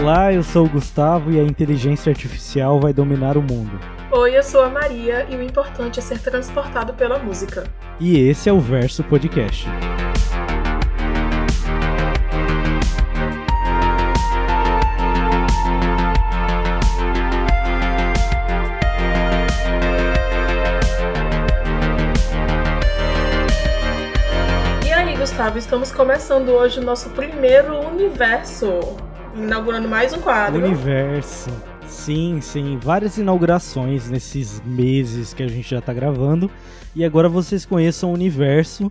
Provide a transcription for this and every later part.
Olá, eu sou o Gustavo e a inteligência artificial vai dominar o mundo. Oi, eu sou a Maria e o importante é ser transportado pela música. E esse é o Verso Podcast. E aí, Gustavo, estamos começando hoje o nosso primeiro universo, inaugurando mais um quadro. Universo. Sim, sim, várias inaugurações nesses meses que a gente já tá gravando. E agora vocês conheçam o universo,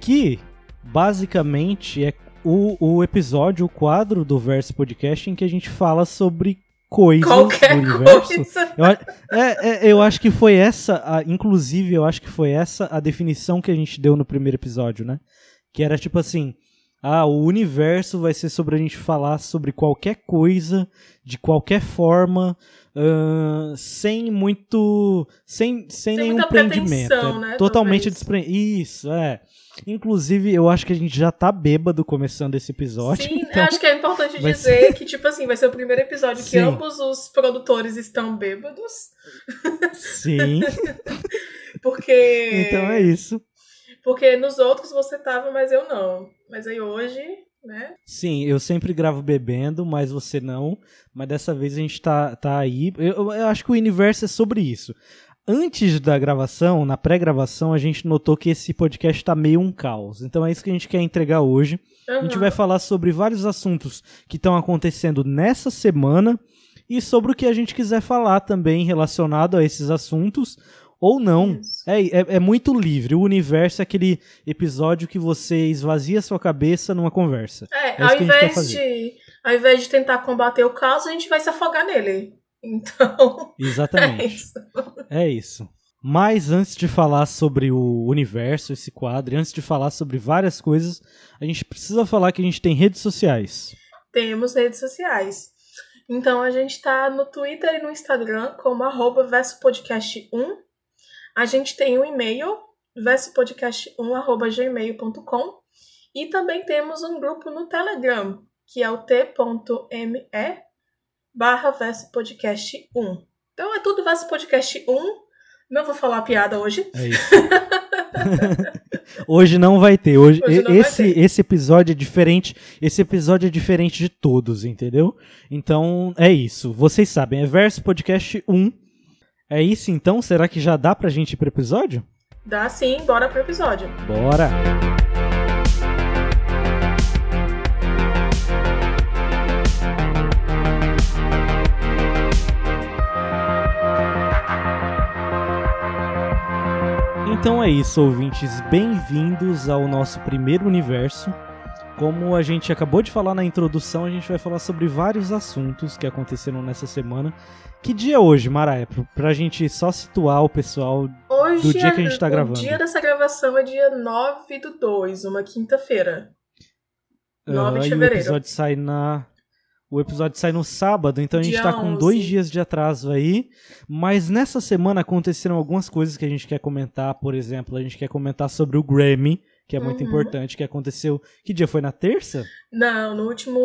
que basicamente é o, o episódio, o quadro do Verso Podcast em que a gente fala sobre coisas Qualquer do universo. coisa. Eu, é, é, eu acho que foi essa, a- inclusive, eu acho que foi essa a definição que a gente deu no primeiro episódio, né? Que era tipo assim: ah, o universo vai ser sobre a gente falar sobre qualquer coisa, de qualquer forma, ahn, sem muito. sem, sem, Sem nenhum prendimento. é né, Totalmente talvez. despre... Isso, é. Inclusive, eu acho que a gente já tá bêbado começando esse episódio. Sim, então- eu acho que é importante dizer que, tipo assim, vai ser o primeiro episódio que Sim. ambos os produtores estão bêbados. Sim, Porque. então é isso. Porque nos outros você tava, mas eu não. Mas aí hoje, né? Sim, eu sempre gravo bebendo, mas você não. Mas dessa vez a gente tá, tá aí. Eu, eu acho que o universo é sobre isso. Antes da gravação, na pré-gravação, a gente notou que esse podcast tá meio um caos. Então é isso que a gente quer entregar hoje. A gente vai falar sobre vários assuntos que estão acontecendo nessa semana e sobre o que a gente quiser falar também relacionado a esses assuntos ou não. É, é, é muito livre. O universo é aquele episódio que você esvazia sua cabeça numa conversa. É, É ao invés de. Ao invés de tentar combater o caos, a gente vai se afogar nele. Então, é Exatamente. isso. É isso. Mas antes de falar sobre o universo, esse quadro, antes de falar sobre várias coisas, a gente precisa falar que a gente tem redes sociais. Temos redes sociais. Então a gente tá no Twitter e no Instagram como arroba versopodcast1. A gente tem um e-mail, versopodcast1.gmail.com e também temos um grupo no Telegram, que é o t.me barra versopodcast1. Então é tudo Verso Podcast 1. Não vou falar piada hoje. É isso. Hoje não vai ter. Hoje, Hoje esse, ter. esse episódio é diferente. Esse episódio é diferente de todos, entendeu? Então é isso. Vocês sabem, é Verso Podcast 1. É isso então? Será que já dá pra gente ir pro episódio? Dá sim, bora pro episódio. Bora! Então é isso, ouvintes. Bem-vindos ao nosso primeiro universo. Como a gente acabou de falar na introdução, a gente vai falar sobre vários assuntos que aconteceram nessa semana. Que dia é hoje, Maraia? Pra- gente só situar o pessoal. Hoje Do dia é- que a gente tá gravando. O dia dessa gravação é dia 9 do 2, uma quinta-feira. 9 de ah, e o fevereiro. episódio sai na. O episódio sai no sábado, então a gente tá com 11. dois dias de atraso aí. Mas nessa semana aconteceram algumas coisas que a gente quer comentar. Por exemplo, a gente quer comentar sobre o Grammy, que é muito Uhum. importante, que aconteceu. Que dia foi? Na terça? Não, no último,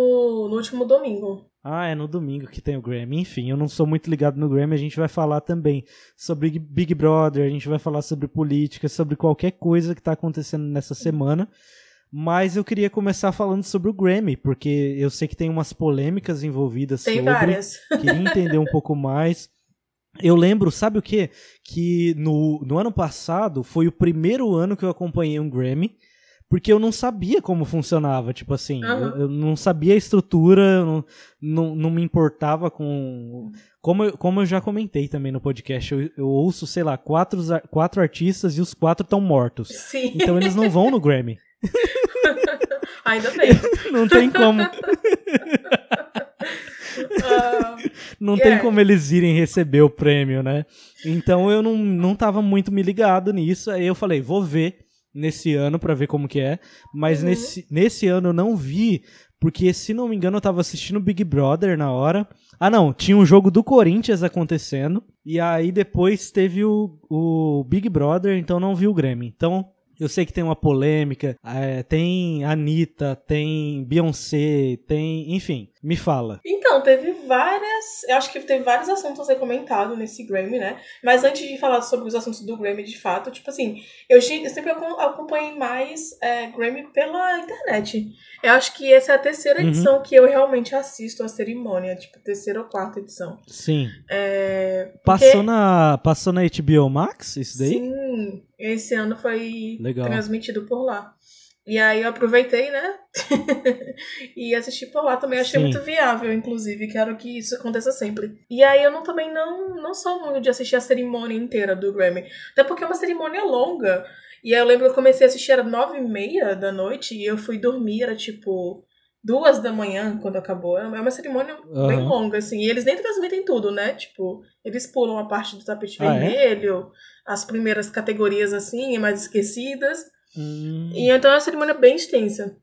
no último domingo. Ah, é no domingo que tem o Grammy. Enfim, eu não sou muito ligado no Grammy. A gente vai falar também sobre Big Brother, a gente vai falar sobre política, sobre qualquer coisa que tá acontecendo nessa semana. Mas eu queria começar falando sobre o Grammy, porque eu sei que tem umas polêmicas envolvidas Tem sobre. várias. Queria entender um pouco mais. Eu lembro, sabe o quê? Que no, no ano passado foi o primeiro ano que eu acompanhei um Grammy, porque eu não sabia como funcionava. Tipo assim, Aham. eu, eu não sabia a estrutura, eu não, não, não me importava com. Como eu, como eu já comentei também no podcast, eu, eu ouço, sei lá, quatro, quatro artistas e os quatro estão mortos. Sim, Então eles não vão no Grammy. ainda bem. Não tem como. Ah, Não tem como eles irem receber o prêmio, né? Então eu não, não tava muito me ligado nisso. Aí eu falei, vou ver nesse ano pra ver como que é. Mas Uhum. nesse, nesse ano eu não vi, porque se não me engano eu tava assistindo Big Brother na hora. Ah não, tinha um jogo do Corinthians acontecendo. E aí depois teve o, o Big Brother, então não vi o Grammy. Então Eu sei que tem uma polêmica, é, tem Anitta, tem Beyoncé, tem. Enfim, me fala. Então, teve várias. Eu acho que teve vários assuntos a ser comentado nesse Grammy, né? Mas antes de falar sobre os assuntos do Grammy de fato, tipo assim, eu, sempre acompanhei mais é, Grammy pela internet. Eu acho que essa é a terceira uhum. edição que eu realmente assisto a cerimônia, tipo, terceira ou quarta edição. Sim. É, porque... Passou, na, passou na HBO Max isso daí? Sim, esse ano foi Legal. transmitido por lá. E aí eu aproveitei, né? e assisti por lá também. Achei Sim. muito viável, inclusive. Quero que isso aconteça sempre. E aí eu não, também não, não sou muito de assistir a cerimônia inteira do Grammy. Até porque é uma cerimônia longa. E aí eu lembro que eu comecei a assistir, era nove e meia da noite. E eu fui dormir, era tipo duas da manhã quando acabou. É uma cerimônia uhum. bem longa, assim. E eles nem transmitem tudo, né? Tipo, eles pulam a parte do tapete ah, é? vermelho, é? as primeiras categorias, assim, mais esquecidas. Hum. E então é uma cerimônia bem extensa.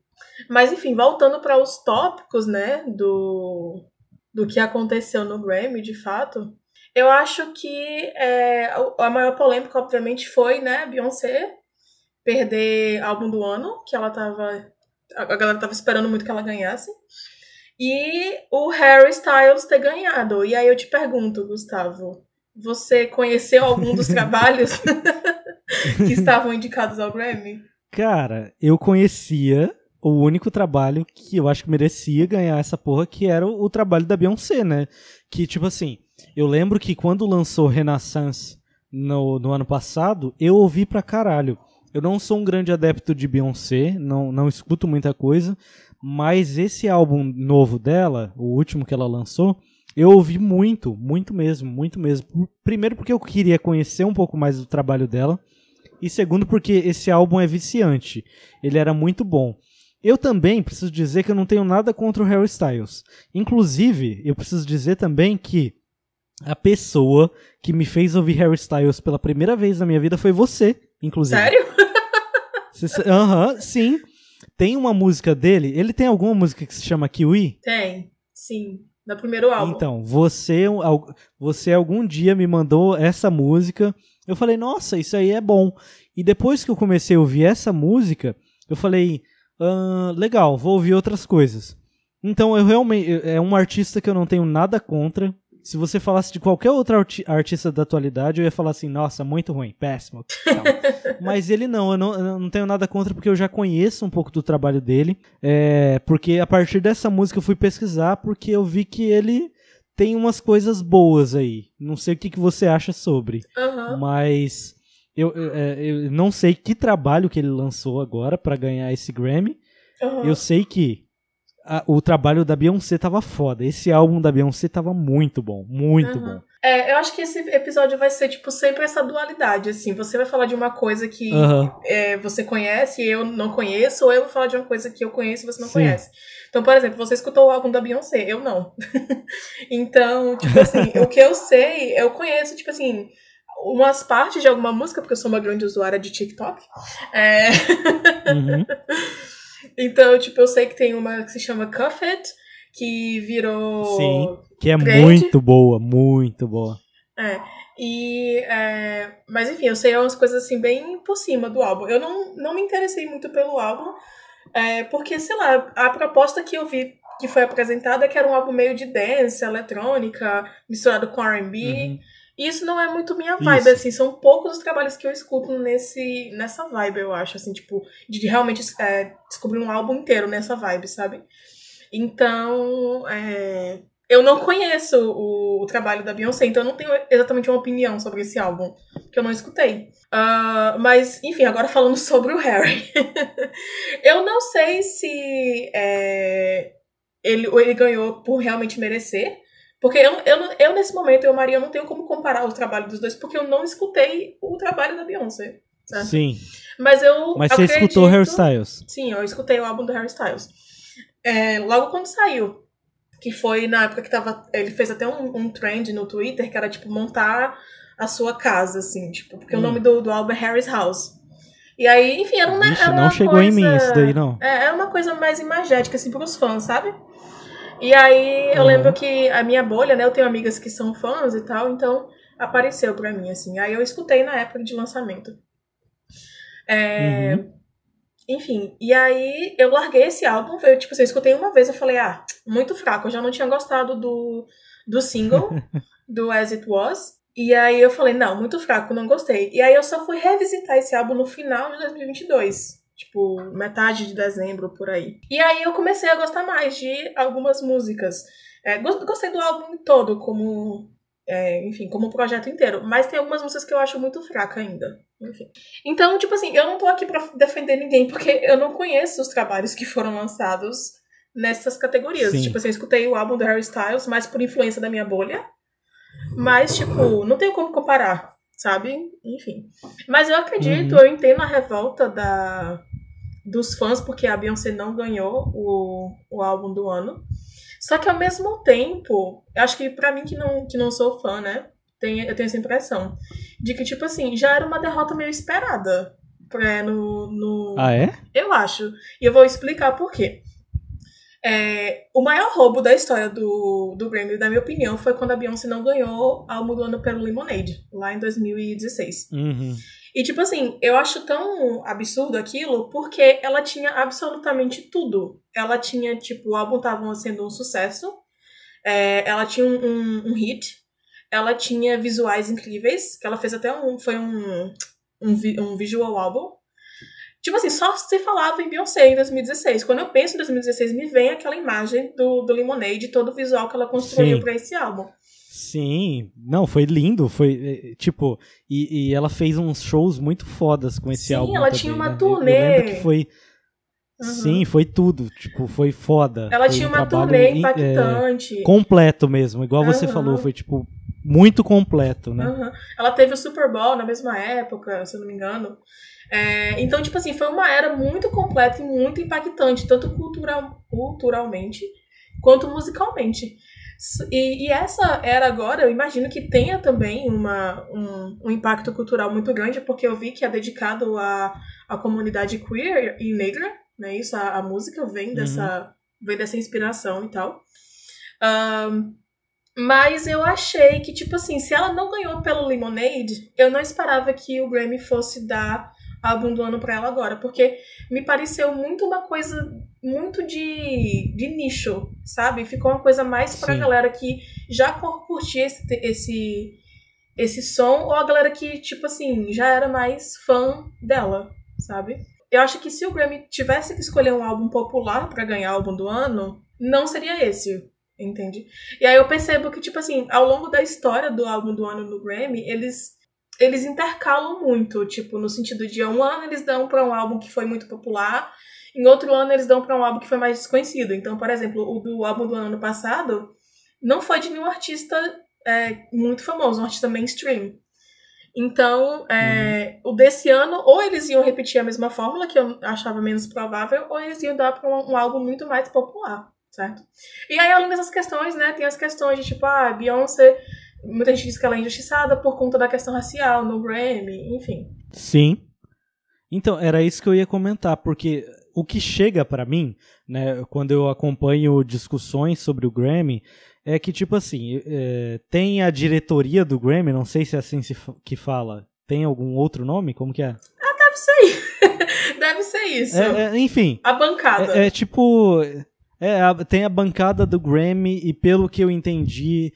Mas enfim, voltando para os tópicos, né, do, do que aconteceu no Grammy, de fato, eu acho que é, a maior polêmica, obviamente, foi, né, Beyoncé perder álbum do ano, que ela tava. A galera tava esperando muito que ela ganhasse. E o Harry Styles ter ganhado. E aí eu te pergunto, Gustavo, você conheceu algum dos trabalhos que estavam indicados ao Grammy? Cara, eu conhecia o único trabalho que eu acho que merecia ganhar essa porra, que era o, o trabalho da Beyoncé, né? Que, tipo assim, eu lembro que quando lançou Renaissance no, no ano passado, eu ouvi pra caralho. Eu não sou um grande adepto de Beyoncé, não, não escuto muita coisa, mas esse álbum novo dela, o último que ela lançou, eu ouvi muito, muito mesmo, muito mesmo. Primeiro porque eu queria conhecer um pouco mais do trabalho dela, e segundo porque esse álbum é viciante. Ele era muito bom. Eu também preciso dizer que eu não tenho nada contra o Harry Styles. Inclusive, eu preciso dizer também que a pessoa que me fez ouvir Harry Styles pela primeira vez na minha vida foi você, inclusive. Sério? Aham, uhum, sim. Tem uma música dele. Ele tem alguma música que se chama Kiwi? Tem, sim. No primeiro álbum. Então, você, você algum dia me mandou essa música eu falei, nossa, isso aí é bom. E depois que eu comecei a ouvir essa música, eu falei, ah, legal, vou ouvir outras coisas. Então eu realmente é um artista que eu não tenho nada contra. Se você falasse de qualquer outro arti artista da atualidade, eu ia falar assim, nossa, muito ruim, péssimo. Mas ele não eu, não, eu não tenho nada contra porque eu já conheço um pouco do trabalho dele. É, porque a partir dessa música eu fui pesquisar porque eu vi que ele tem umas coisas boas aí. Não sei o que, que você acha sobre. Uhum. Mas eu, eu, é, eu, não sei que trabalho que ele lançou agora para ganhar esse Grammy. Uhum. Eu sei que a, o trabalho da Beyoncé tava foda. Esse álbum da Beyoncé tava muito bom. Muito uhum. bom. É, eu acho que esse episódio vai ser, tipo, sempre essa dualidade, assim. Você vai falar de uma coisa que uhum. é, você conhece e eu não conheço, ou eu vou falar de uma coisa que eu conheço e você não Sim. conhece. Então, por exemplo, você escutou o álbum da Beyoncé, eu não. então, tipo assim, o que eu sei, eu conheço, tipo assim, umas partes de alguma música, porque eu sou uma grande usuária de TikTok. É... Uhum. então, tipo, eu sei que tem uma que se chama Cuff It, que virou. Sim, que é trend. muito boa, muito boa. É. E, é, mas enfim, eu sei umas coisas assim bem por cima do álbum. Eu não, não me interessei muito pelo álbum, é, porque, sei lá, a proposta que eu vi que foi apresentada é que era um álbum meio de dance, eletrônica, misturado com RB. Uhum. E isso não é muito minha vibe, isso. assim, são poucos os trabalhos que eu escuto nesse, nessa vibe, eu acho, assim, tipo, de realmente é, descobrir um álbum inteiro nessa vibe, sabe? Então, é, eu não conheço o, o, trabalho da Beyoncé, então eu não tenho exatamente uma opinião sobre esse álbum, que eu não escutei. Uh, mas, enfim, agora falando sobre o Harry. eu não sei se é, ele, ele ganhou por realmente merecer, porque eu, eu, eu, nesse momento, eu, Maria, eu não tenho como comparar o trabalho dos dois, porque eu não escutei o trabalho da Beyoncé. Certo? Sim. Mas eu. Mas você acredito, escutou Harry Styles? Sim, eu escutei o álbum do Harry Styles é, logo quando saiu. Que foi na época que tava. Ele fez até um, um trend no Twitter que era tipo montar a sua casa, assim, tipo, porque hum. o nome do, do álbum é Harry's House. E aí, enfim, era, um, Vixe, era uma não chegou coisa, em mim isso daí, não. É, era uma coisa mais imagética, assim, pros fãs, sabe? E aí eu uhum. lembro que a minha bolha, né? Eu tenho amigas que são fãs e tal, então apareceu pra mim, assim. Aí eu escutei na época de lançamento. É, uhum. Enfim, e aí eu larguei esse álbum, foi tipo assim, eu escutei uma vez, eu falei, ah, muito fraco, eu já não tinha gostado do, do single, do As It Was. E aí eu falei, não, muito fraco, não gostei. E aí eu só fui revisitar esse álbum no final de 2022. Tipo, metade de dezembro, por aí. E aí eu comecei a gostar mais de algumas músicas. É, gostei do álbum todo, como é, enfim, como um projeto inteiro. Mas tem algumas músicas que eu acho muito fraca ainda. Enfim. Então, tipo assim, eu não tô aqui pra defender ninguém, porque eu não conheço os trabalhos que foram lançados nessas categorias. Sim. Tipo assim, eu escutei o álbum do Harry Styles, mais por influência da minha bolha. Mas, tipo, não tenho como comparar, sabe? Enfim. Mas eu acredito, uhum. eu entendo a revolta da, dos fãs, porque a Beyoncé não ganhou o, o álbum do ano. Só que ao mesmo tempo, acho que para mim que não, que não sou fã, né? Tem, eu tenho essa impressão. De que, tipo assim, já era uma derrota meio esperada. Pra, no, no... Ah, é? Eu acho. E eu vou explicar por quê. É, o maior roubo da história do, do Grammy, na minha opinião, foi quando a Beyoncé não ganhou do ano pelo Lemonade, lá em 2016. Uhum. E, tipo assim, eu acho tão absurdo aquilo porque ela tinha absolutamente tudo. Ela tinha, tipo, o álbum tava sendo um sucesso, é, ela tinha um, um, um, hit, ela tinha visuais incríveis, que ela fez até um. Foi um, um, um visual álbum. Tipo assim, só se falava em Beyoncé em 2016. Quando eu penso em 2016, me vem aquela imagem do, do Lemonade, todo o visual que ela construiu para esse álbum. Sim, não, foi lindo, foi eh, tipo, e, e, ela fez uns shows muito fodas com esse Sim, álbum. Sim, ela também, tinha uma né? turnê. Eu lembro que foi. Uhum. Sim, foi tudo, tipo, foi foda. Ela foi tinha um uma turnê impactante. É, completo mesmo, igual uhum. você falou, foi tipo muito completo, né? Uhum. Ela teve o Super Bowl na mesma época, se eu não me engano. É, então, tipo assim, foi uma era muito completa e muito impactante, tanto cultural, culturalmente quanto musicalmente. E, e, essa era agora, eu imagino que tenha também uma, um, um, impacto cultural muito grande, porque eu vi que é dedicado à, à comunidade queer e negra, né? Isso, a, a música vem uhum. dessa, vem dessa inspiração e tal. Um, mas eu achei que, tipo assim, se ela não ganhou pelo Lemonade, eu não esperava que o Grammy fosse dar álbum do ano pra ela agora, porque me pareceu muito uma coisa muito de, de nicho, sabe? Ficou uma coisa mais pra Sim. galera que já curtia esse, esse, esse som, ou a galera que, tipo assim, já era mais fã dela, sabe? Eu acho que se o Grammy tivesse que escolher um álbum popular para ganhar álbum do ano, não seria esse, entende? E aí eu percebo que, tipo assim, ao longo da história do álbum do ano no Grammy, eles eles intercalam muito, tipo, no sentido de um ano eles dão para um álbum que foi muito popular, em outro ano eles dão para um álbum que foi mais desconhecido. Então, por exemplo, o do álbum do ano passado não foi de nenhum artista é, muito famoso, um artista mainstream. Então, é, uhum. o desse ano, ou eles iam repetir a mesma fórmula, que eu achava menos provável, ou eles iam dar para um, um, álbum muito mais popular, certo? E aí, além dessas questões, né, tem as questões de tipo, ah, Beyoncé Muita gente diz que ela é injustiçada por conta da questão racial no Grammy, enfim. Sim. Então, era isso que eu ia comentar, porque o que chega para mim, né, quando eu acompanho discussões sobre o Grammy, é que, tipo assim, é, tem a diretoria do Grammy, não sei se é assim que fala. Tem algum outro nome? Como que é? Ah, deve ser. deve ser isso. É, é, enfim. A bancada. É, é tipo. É, tem a bancada do Grammy, e pelo que eu entendi,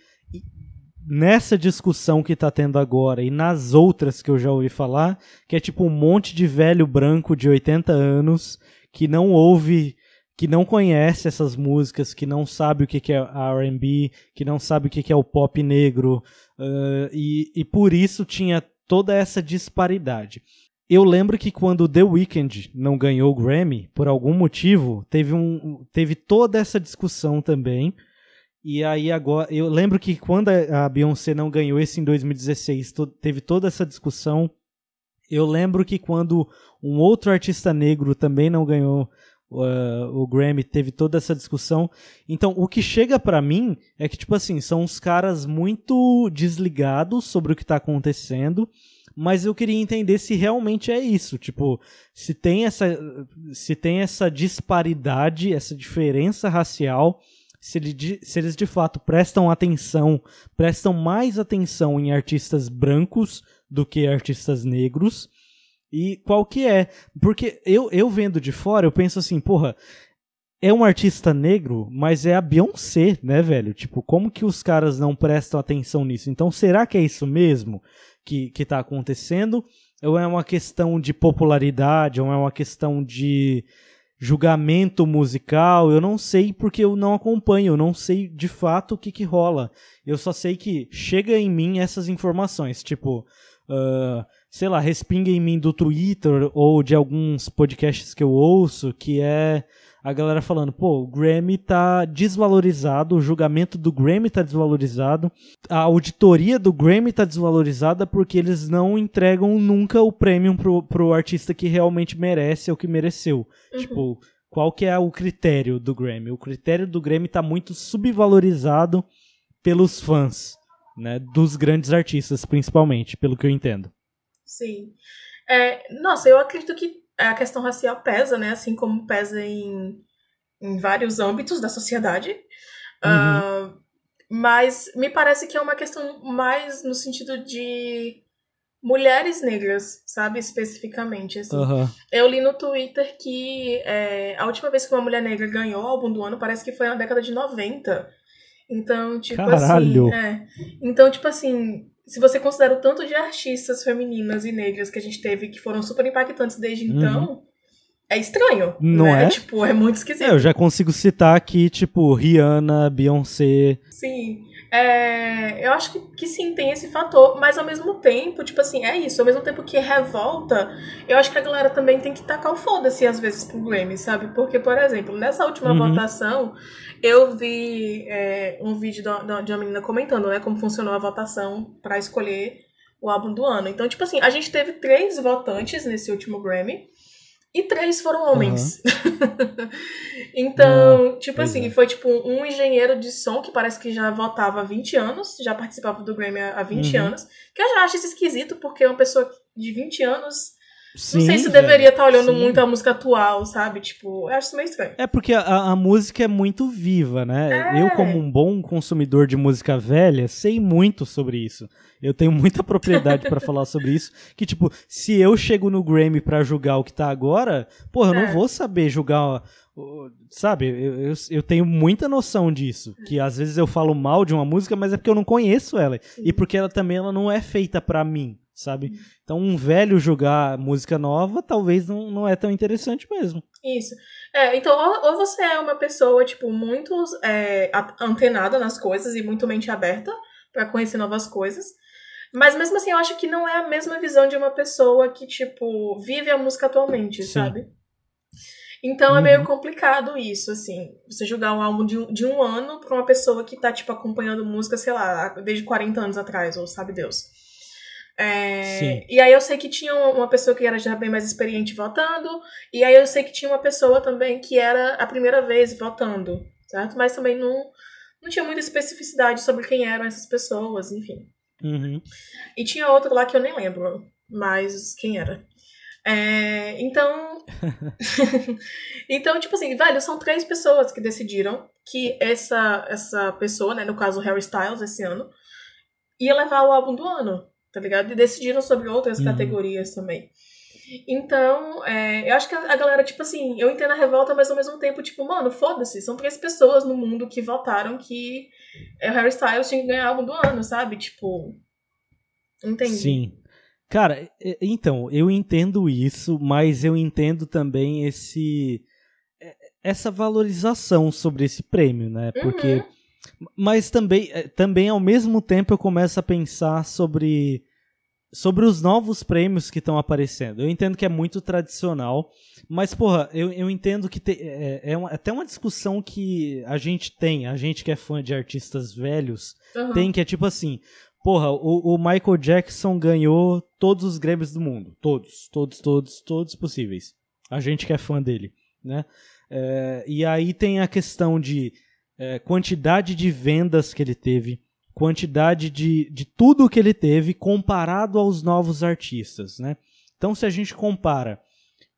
nessa discussão que tá tendo agora e nas outras que eu já ouvi falar, que é tipo um monte de velho branco de 80 anos que não ouve, que não conhece essas músicas, que não sabe o que é R&B, que não sabe o que é o pop negro, uh, e, e por isso tinha toda essa disparidade. Eu lembro que quando The Weeknd não ganhou o Grammy, por algum motivo, teve, um, teve toda essa discussão também, e aí agora, eu lembro que quando a Beyoncé não ganhou esse em 2016, to, teve toda essa discussão. Eu lembro que quando um outro artista negro também não ganhou uh, o Grammy, teve toda essa discussão. Então, o que chega para mim é que tipo assim, são uns caras muito desligados sobre o que tá acontecendo, mas eu queria entender se realmente é isso, tipo, se tem essa se tem essa disparidade, essa diferença racial se, ele, se eles de fato prestam atenção, prestam mais atenção em artistas brancos do que artistas negros, E qual que é? Porque eu, eu vendo de fora, eu penso assim, porra, é um artista negro, mas é a Beyoncé, né, velho? Tipo, como que os caras não prestam atenção nisso? Então, será que é isso mesmo que, que tá acontecendo? Ou é uma questão de popularidade? Ou é uma questão de julgamento musical? Eu não sei porque eu não acompanho, eu não sei de fato o que que rola. Eu só sei que chega em mim essas informações, tipo... Uh, sei lá, respinga em mim do Twitter ou de alguns podcasts que eu ouço, que é a galera falando, pô, o Grammy tá desvalorizado, o julgamento do Grammy tá desvalorizado, a auditoria do Grammy tá desvalorizada porque eles não entregam nunca o prêmio pro, pro artista que realmente merece ou que mereceu. Uhum. Tipo, qual que é o critério do Grammy? O critério do Grammy tá muito subvalorizado pelos fãs, né, dos grandes artistas principalmente, pelo que eu entendo. Sim. É, nossa, eu acredito que a questão racial pesa, né? Assim como pesa em, em vários âmbitos da sociedade. Uhum. Uh, mas me parece que é uma questão mais no sentido de mulheres negras, sabe? Especificamente, assim. Uhum. Eu li no Twitter que é, a última vez que uma mulher negra ganhou o álbum do ano parece que foi na década de 90. Então, tipo Caralho. assim. É. Então, tipo assim, se você considera o tanto de artistas femininas e negras que a gente teve que foram super impactantes desde uhum. então, é estranho. Não né? é? Tipo, é muito esquisito. É, eu já consigo citar aqui, tipo, Rihanna, Beyoncé. Sim. É, eu acho que, que sim, tem esse fator, mas ao mesmo tempo, tipo assim, é isso, ao mesmo tempo que revolta, eu acho que a galera também tem que tacar o foda-se às vezes pro Grammy, sabe? Porque, por exemplo, nessa última uhum. votação, eu vi é, um vídeo de, de uma menina comentando, né, como funcionou a votação para escolher o álbum do ano. Então, tipo assim, a gente teve três votantes nesse último Grammy. E três foram homens. Uhum. então, uhum, tipo assim, é. foi tipo um engenheiro de som que parece que já votava há 20 anos, já participava do Grammy há 20 uhum. anos. Que eu já acho isso esquisito, porque uma pessoa de 20 anos Sim, não sei se deveria estar tá olhando sim. muito a música atual, sabe? Tipo, eu acho isso meio estranho. É porque a, a música é muito viva, né? É. Eu, como um bom consumidor de música velha, sei muito sobre isso. Eu tenho muita propriedade para falar sobre isso. Que, tipo, se eu chego no Grammy para julgar o que tá agora, porra, eu é. não vou saber julgar. Sabe, eu, eu, eu, tenho muita noção disso. Que às vezes eu falo mal de uma música, mas é porque eu não conheço ela. Sim. E porque ela também ela não é feita para mim sabe? Uhum. Então, um velho jogar música nova talvez não, não é tão interessante mesmo. Isso. É, então, ou, ou você é uma pessoa, tipo, muito é, antenada nas coisas e muito mente aberta para conhecer novas coisas. Mas mesmo assim, eu acho que não é a mesma visão de uma pessoa que, tipo, vive a música atualmente, Sim. sabe? Então uhum. é meio uhum. complicado isso, assim. Você julgar um álbum de, de um ano pra uma pessoa que tá, tipo, acompanhando música, sei lá, desde 40 anos atrás, ou sabe Deus. É, e aí eu sei que tinha uma pessoa que era já bem mais experiente votando, e aí eu sei que tinha uma pessoa também que era a primeira vez votando, certo? Mas também não, não tinha muita especificidade sobre quem eram essas pessoas, enfim. Uhum. E tinha outro lá que eu nem lembro mais quem era. É, então. então, tipo assim, velho, são três pessoas que decidiram que essa, essa pessoa, né, no caso Harry Styles, esse ano, ia levar o álbum do ano tá ligado? E decidiram sobre outras uhum. categorias também. Então, é, eu acho que a, a, galera, tipo assim, eu entendo a revolta, mas ao mesmo tempo, tipo, mano, foda-se, são três pessoas no mundo que votaram que o Harry Styles tinha que ganhar álbum do ano, sabe? Tipo. Entendi. Sim. Cara, então, eu entendo isso, mas eu entendo também esse essa valorização sobre esse prêmio, né? Porque uhum. Mas também, eh, também ao mesmo tempo eu começo a pensar sobre sobre os novos prêmios que estão aparecendo. Eu entendo que é muito tradicional, mas, porra, eu, eu entendo que te, é, é uma, até uma discussão que a gente tem, a gente que é fã de artistas velhos, uhum. tem que é tipo assim, porra, o, o, Michael Jackson ganhou todos os Grammys do mundo. Todos, todos, todos, todos possíveis. A gente que é fã dele, né? É, e aí tem a questão de é, quantidade de vendas que ele teve, quantidade de, de tudo que ele teve comparado aos novos artistas, né? Então, se a gente compara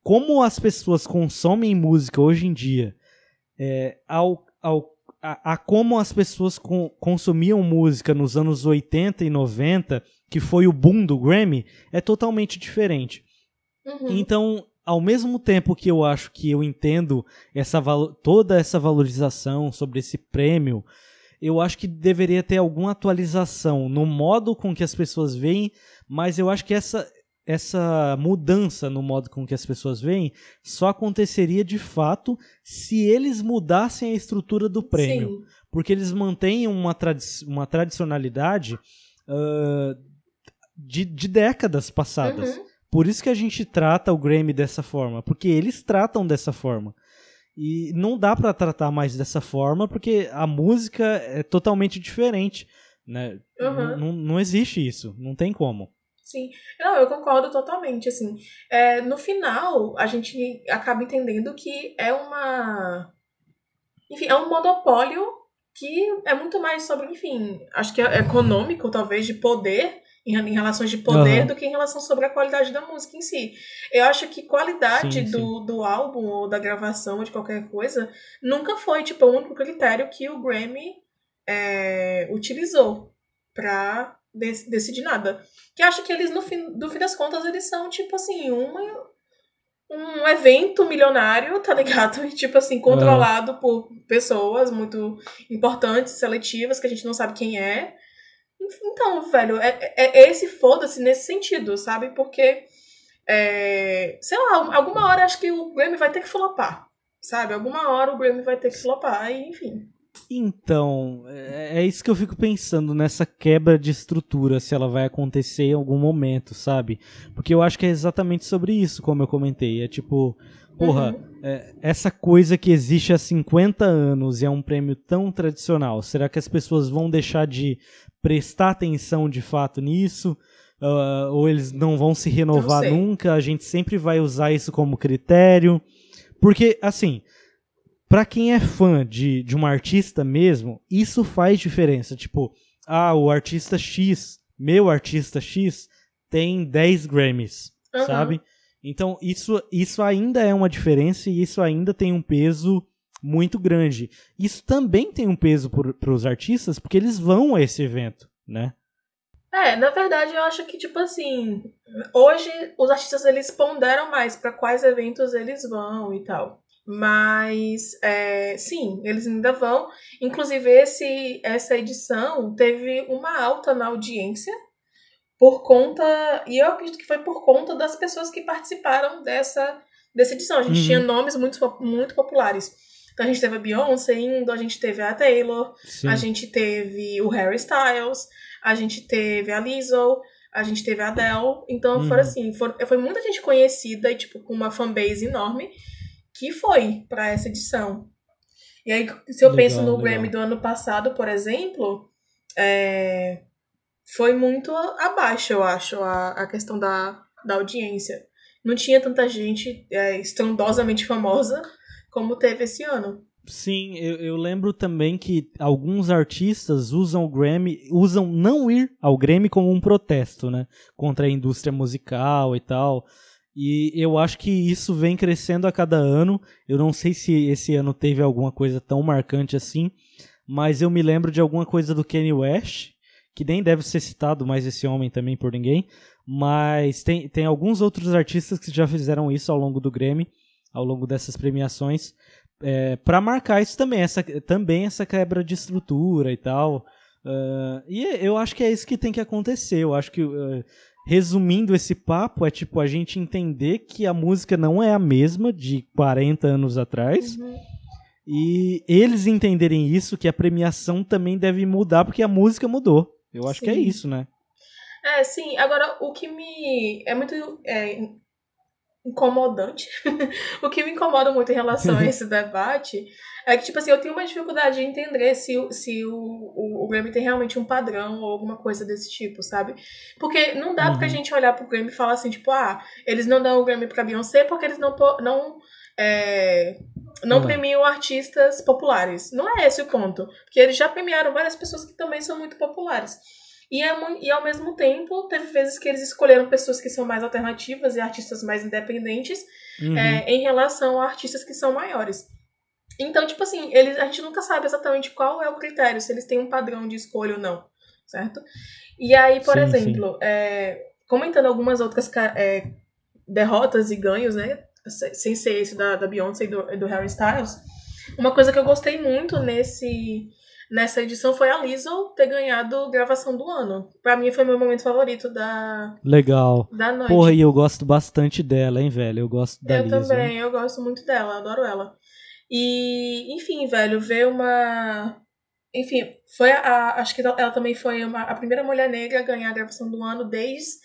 como as pessoas consomem música hoje em dia é, ao, ao, a, a, como as pessoas com, consumiam música nos anos 80 e 90, que foi o boom do Grammy, é totalmente diferente. Uhum. Então, ao mesmo tempo que eu acho que eu entendo essa toda essa valorização sobre esse prêmio, eu acho que deveria ter alguma atualização no modo com que as pessoas veem, mas eu acho que essa essa mudança no modo com que as pessoas veem só aconteceria de fato se eles mudassem a estrutura do prêmio. Sim. Porque eles mantêm uma, tradi uma tradicionalidade uh, de, de, décadas passadas. Uhum. Por isso que a gente trata o Grammy dessa forma, porque eles tratam dessa forma. E não dá para tratar mais dessa forma, porque a música é totalmente diferente. Né? Uhum. Não existe isso, não tem como. Sim, não, eu concordo totalmente, assim. É, no final, a gente acaba entendendo que é uma... Enfim, é um monopólio que é muito mais sobre, enfim, acho que é econômico, talvez, de poder, em, em relações de poder, uhum. do que em relação sobre a qualidade da música em si. Eu acho que qualidade sim, do, sim. do álbum ou da gravação ou de qualquer coisa nunca foi, tipo, o único critério que o Grammy é, utilizou pra decidir nada. Que acho que eles, no fim, do fim das contas, eles são, tipo assim, uma, um evento milionário, tá ligado? E, tipo assim, controlado uhum. por pessoas muito importantes, seletivas, que a gente não sabe quem é. Então, velho, é, é, é esse foda-se nesse sentido, sabe? Porque, é, sei lá, alguma hora acho que o Grammy vai ter que flopar, sabe? Alguma hora o Grammy vai ter que flopar, e enfim. Então, é, é isso que eu fico pensando nessa quebra de estrutura, se ela vai acontecer em algum momento, sabe? Porque eu acho que é exatamente sobre isso, como eu comentei. É tipo, porra, uhum. é, essa coisa que existe há 50 anos e é um prêmio tão tradicional, será que as pessoas vão deixar de prestar atenção de fato nisso? Uh, ou eles não vão se renovar nunca? A gente sempre vai usar isso como critério? Porque, assim, para quem é fã de, de uma artista mesmo, isso faz diferença. Tipo, ah, o artista X, meu artista X, tem 10 Grammys, uhum. sabe? Então, isso, isso ainda é uma diferença e isso ainda tem um peso muito grande. Isso também tem um peso para os artistas, porque eles vão a esse evento, né? É, na verdade, eu acho que, tipo assim, hoje os artistas eles ponderam mais para quais eventos eles vão e tal. Mas, é, sim, eles ainda vão. Inclusive, esse, essa edição teve uma alta na audiência por conta. E eu acredito que foi por conta das pessoas que participaram dessa, dessa edição. A gente uhum. tinha nomes muito, muito populares. Então a gente teve a Beyoncé indo, a gente teve a Taylor, Sim. a gente teve o Harry Styles, a gente teve a Lizzo, a gente teve a Adele. Então uhum. foram assim, for, foi muita gente conhecida e tipo com uma fanbase enorme que foi para essa edição. E aí, se eu legal, penso no legal. Grammy do ano passado, por exemplo, é, foi muito abaixo, eu acho, a, a questão da, da audiência. Não tinha tanta gente é, estrondosamente famosa como teve esse ano. Sim, eu, eu, lembro também que alguns artistas usam o Grammy, usam não ir ao Grammy como um protesto, né? Contra a indústria musical e tal. E eu acho que isso vem crescendo a cada ano. Eu não sei se esse ano teve alguma coisa tão marcante assim, mas eu me lembro de alguma coisa do Kanye West, que nem deve ser citado mais esse homem também por ninguém, mas tem, tem alguns outros artistas que já fizeram isso ao longo do Grammy, ao longo dessas premiações, é, para marcar isso também, essa, também essa quebra de estrutura e tal. Uh, e eu acho que é isso que tem que acontecer. Eu acho que uh, resumindo esse papo, é tipo a gente entender que a música não é a mesma de 40 anos atrás. Uhum. E eles entenderem isso, que a premiação também deve mudar, porque a música mudou. Eu acho sim. que é isso, né? É, sim. Agora, o que me. É muito. É, incomodante. o que me incomoda muito em relação a esse debate é que, tipo assim, eu tenho uma dificuldade de entender se, se o, o, o Grammy tem realmente um padrão ou alguma coisa desse tipo, sabe? Porque não dá uhum. pra gente olhar pro Grammy e falar assim, tipo, ah, eles não dão o Grammy pra Beyoncé porque eles não, não, é, não uhum. premiam artistas populares. Não é esse o ponto. Porque eles já premiaram várias pessoas que também são muito populares. E, é, e ao mesmo tempo, teve vezes que eles escolheram pessoas que são mais alternativas e artistas mais independentes uhum. é, em relação a artistas que são maiores. Então, tipo assim, eles, a gente nunca sabe exatamente qual é o critério, se eles têm um padrão de escolha ou não, certo? E aí, por sim, exemplo, sim. É, comentando algumas outras é, derrotas e ganhos, né? Sem ser esse da, da Beyoncé e do, do Harry Styles. Uma coisa que eu gostei muito nesse nessa edição foi a Lizzo ter ganhado gravação do ano. Pra mim foi meu momento favorito da Legal. da noite. Porra, e eu gosto bastante dela, hein, velho? Eu gosto da eu Lizzo. também, eu gosto muito dela, adoro ela. E, enfim, velho, ver uma. Enfim, foi a. Acho que ela também foi uma, a primeira mulher negra a ganhar a gravação do ano desde,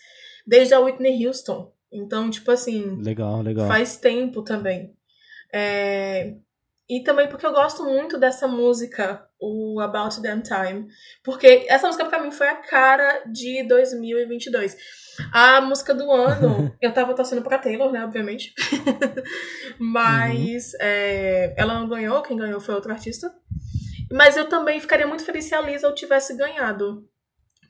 desde a Whitney Houston. Então, tipo assim. Legal, legal. Faz tempo também. É, e também porque eu gosto muito dessa música, o About Damn Time. Porque essa música pra mim foi a cara de 2022. A música do ano, eu tava torcendo pra Taylor, né, obviamente. Mas uhum. é, ela não ganhou, quem ganhou foi outro artista. Mas eu também ficaria muito feliz se a Lisa tivesse ganhado.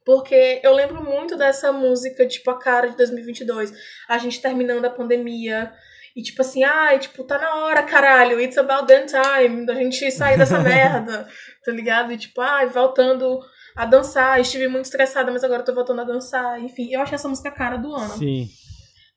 Porque eu lembro muito dessa música, tipo, a cara de 2022. A gente terminando a pandemia. E tipo assim, ai, tipo, tá na hora, caralho. It's about damn time. Da gente sair dessa merda. Tá ligado? E tipo, ai, voltando a dançar. Estive muito estressada, mas agora tô voltando a dançar. Enfim, eu achei essa música a cara do ano. Sim.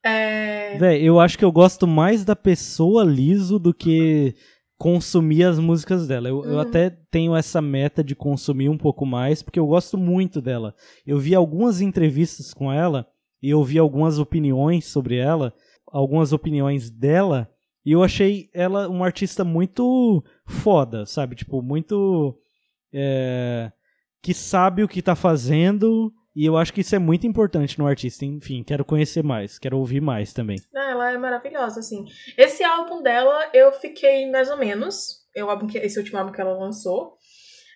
É... Véi, eu acho que eu gosto mais da pessoa liso do que consumir as músicas dela. Eu, eu, até tenho essa meta de consumir um pouco mais, porque eu gosto muito dela. Eu vi algumas entrevistas com ela e eu vi algumas opiniões sobre ela, algumas opiniões dela, e eu achei ela uma artista muito foda, sabe? Tipo, muito. É, que sabe o que tá fazendo. E eu acho que isso é muito importante no artista. Enfim, quero conhecer mais, quero ouvir mais também. Ela é maravilhosa, assim. Esse álbum dela, eu fiquei mais ou menos. Eu, esse último álbum que ela lançou.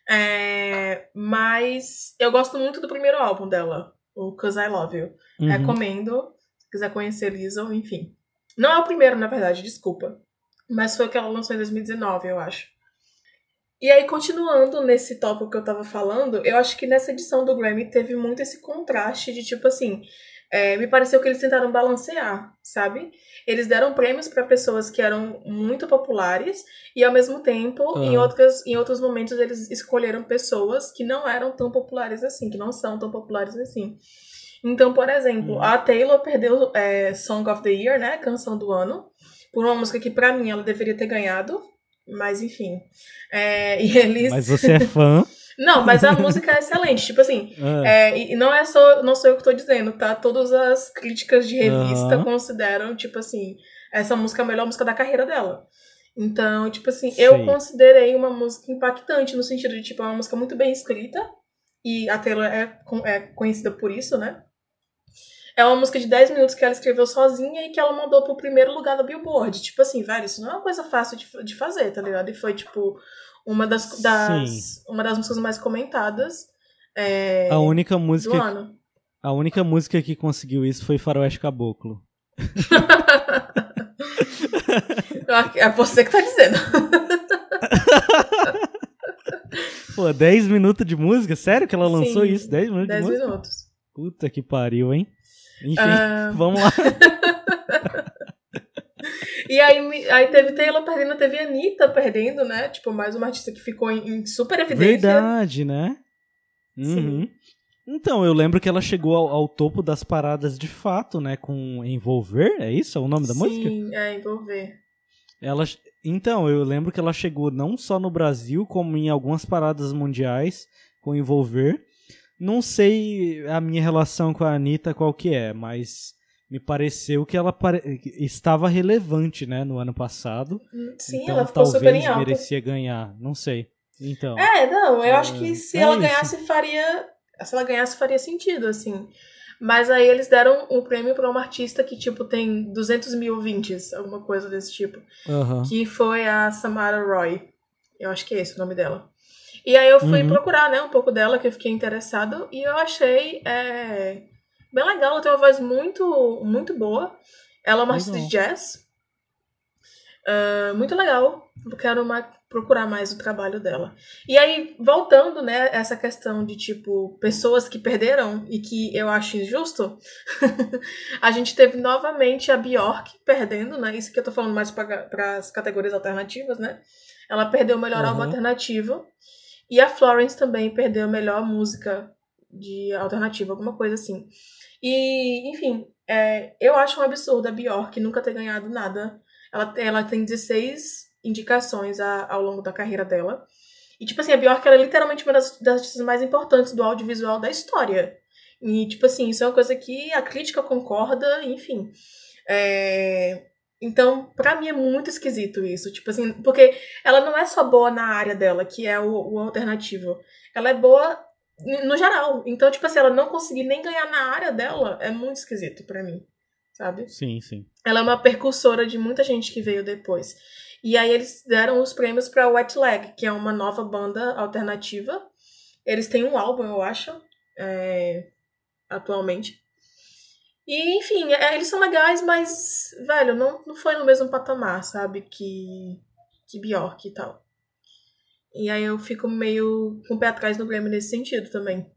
É, mas eu gosto muito do primeiro álbum dela, o Cause I Love You. Uhum. Recomendo, quiser conhecer Lizzo, enfim. Não é o primeiro, na verdade, desculpa. Mas foi o que ela lançou em 2019, eu acho. E aí, continuando nesse tópico que eu tava falando, eu acho que nessa edição do Grammy teve muito esse contraste de tipo assim. É, me pareceu que eles tentaram balancear, sabe? Eles deram prêmios para pessoas que eram muito populares e ao mesmo tempo, uhum. em, outras, em outros momentos, eles escolheram pessoas que não eram tão populares assim, que não são tão populares assim. Então, por exemplo, uhum. a Taylor perdeu é, Song of the Year, né? Canção do ano, por uma música que para mim ela deveria ter ganhado, mas enfim. É, e eles. Mas você é fã. não, mas a música é excelente. Tipo assim, ah. é, e não é só. Não sou eu que tô dizendo, tá? Todas as críticas de revista consideram, tipo assim, essa música é a melhor música da carreira dela. Então, tipo assim, Sim. eu considerei uma música impactante, no sentido de, tipo, é uma música muito bem escrita. E a Taylor é, é conhecida por isso, né? É uma música de 10 minutos que ela escreveu sozinha e que ela mandou pro primeiro lugar da Billboard. Tipo assim, velho, isso não é uma coisa fácil de, de fazer, tá ligado? E foi, tipo, uma das, das uma das músicas mais comentadas. É, a única música. A única música que conseguiu isso foi Faroeste Caboclo. é você que tá dizendo. Pô, 10 minutos de música? Sério que ela lançou Sim, isso? 10 minutos 10 de música? minutos. Puta que pariu, hein? Enfim, uh... vamos lá. e aí, aí teve Taylor perdendo, teve Anitta perdendo, né? Tipo, mais uma artista que ficou em, em super evidência. Verdade, né? Uhum. Então, eu lembro que ela chegou ao, ao, topo das paradas de fato, né? Com Envolver, é isso? É o nome da Sim, música? Sim, é Envolver. Ela, então, eu lembro que ela chegou não só no Brasil, como em algumas paradas mundiais com Envolver. Não sei a minha relação com a Anitta qual que é, mas me pareceu que ela pare... estava relevante, né, no ano passado. Sim, então, ela ficou super em alta. merecia ganhar, não sei. Então. É, não, eu é, acho que se é ela isso. ganhasse faria, se ela ganhasse faria sentido, assim. Mas aí eles deram um prêmio para uma artista que, tipo, tem 200 mil ouvintes, alguma coisa desse tipo. Uhum. Que foi a Samara Roy. Eu acho que é esse o nome dela. E aí eu fui uhum. procurar, né, um pouco dela, que eu fiquei interessado, e eu achei é, bem legal, ela tem uma voz muito, muito boa. Ela é uma artista de jazz. Uh, muito legal. Quero mais, procurar mais o trabalho dela. E aí, voltando, né, essa questão de, tipo, pessoas que perderam e que eu acho injusto, a gente teve novamente a Bjork perdendo, né? Isso que eu tô falando mais para as categorias alternativas, né? Ela perdeu o melhor uhum. álbum alternativo. E a Florence também perdeu a melhor música de alternativa, alguma coisa assim. E, enfim, é, eu acho um absurdo a Bjork nunca ter ganhado nada. Ela, ela tem 16 indicações a, ao longo da carreira dela. E, tipo assim, a Bjork é literalmente uma das, das artistas mais importantes do audiovisual da história. E, tipo assim, isso é uma coisa que a crítica concorda, enfim. É... Então, pra mim é muito esquisito isso. Tipo assim, porque ela não é só boa na área dela, que é o, o alternativo. Ela é boa no geral. Então, tipo assim, ela não conseguir nem ganhar na área dela é muito esquisito para mim. Sabe? Sim, sim. Ela é uma percursora de muita gente que veio depois. E aí eles deram os prêmios para Wet Leg, que é uma nova banda alternativa. Eles têm um álbum, eu acho, é, atualmente. E, enfim, é, eles são legais, mas, velho, não, não foi no mesmo patamar, sabe? Que, que Bjork e tal. E aí eu fico meio com o pé atrás no Grammy nesse sentido também.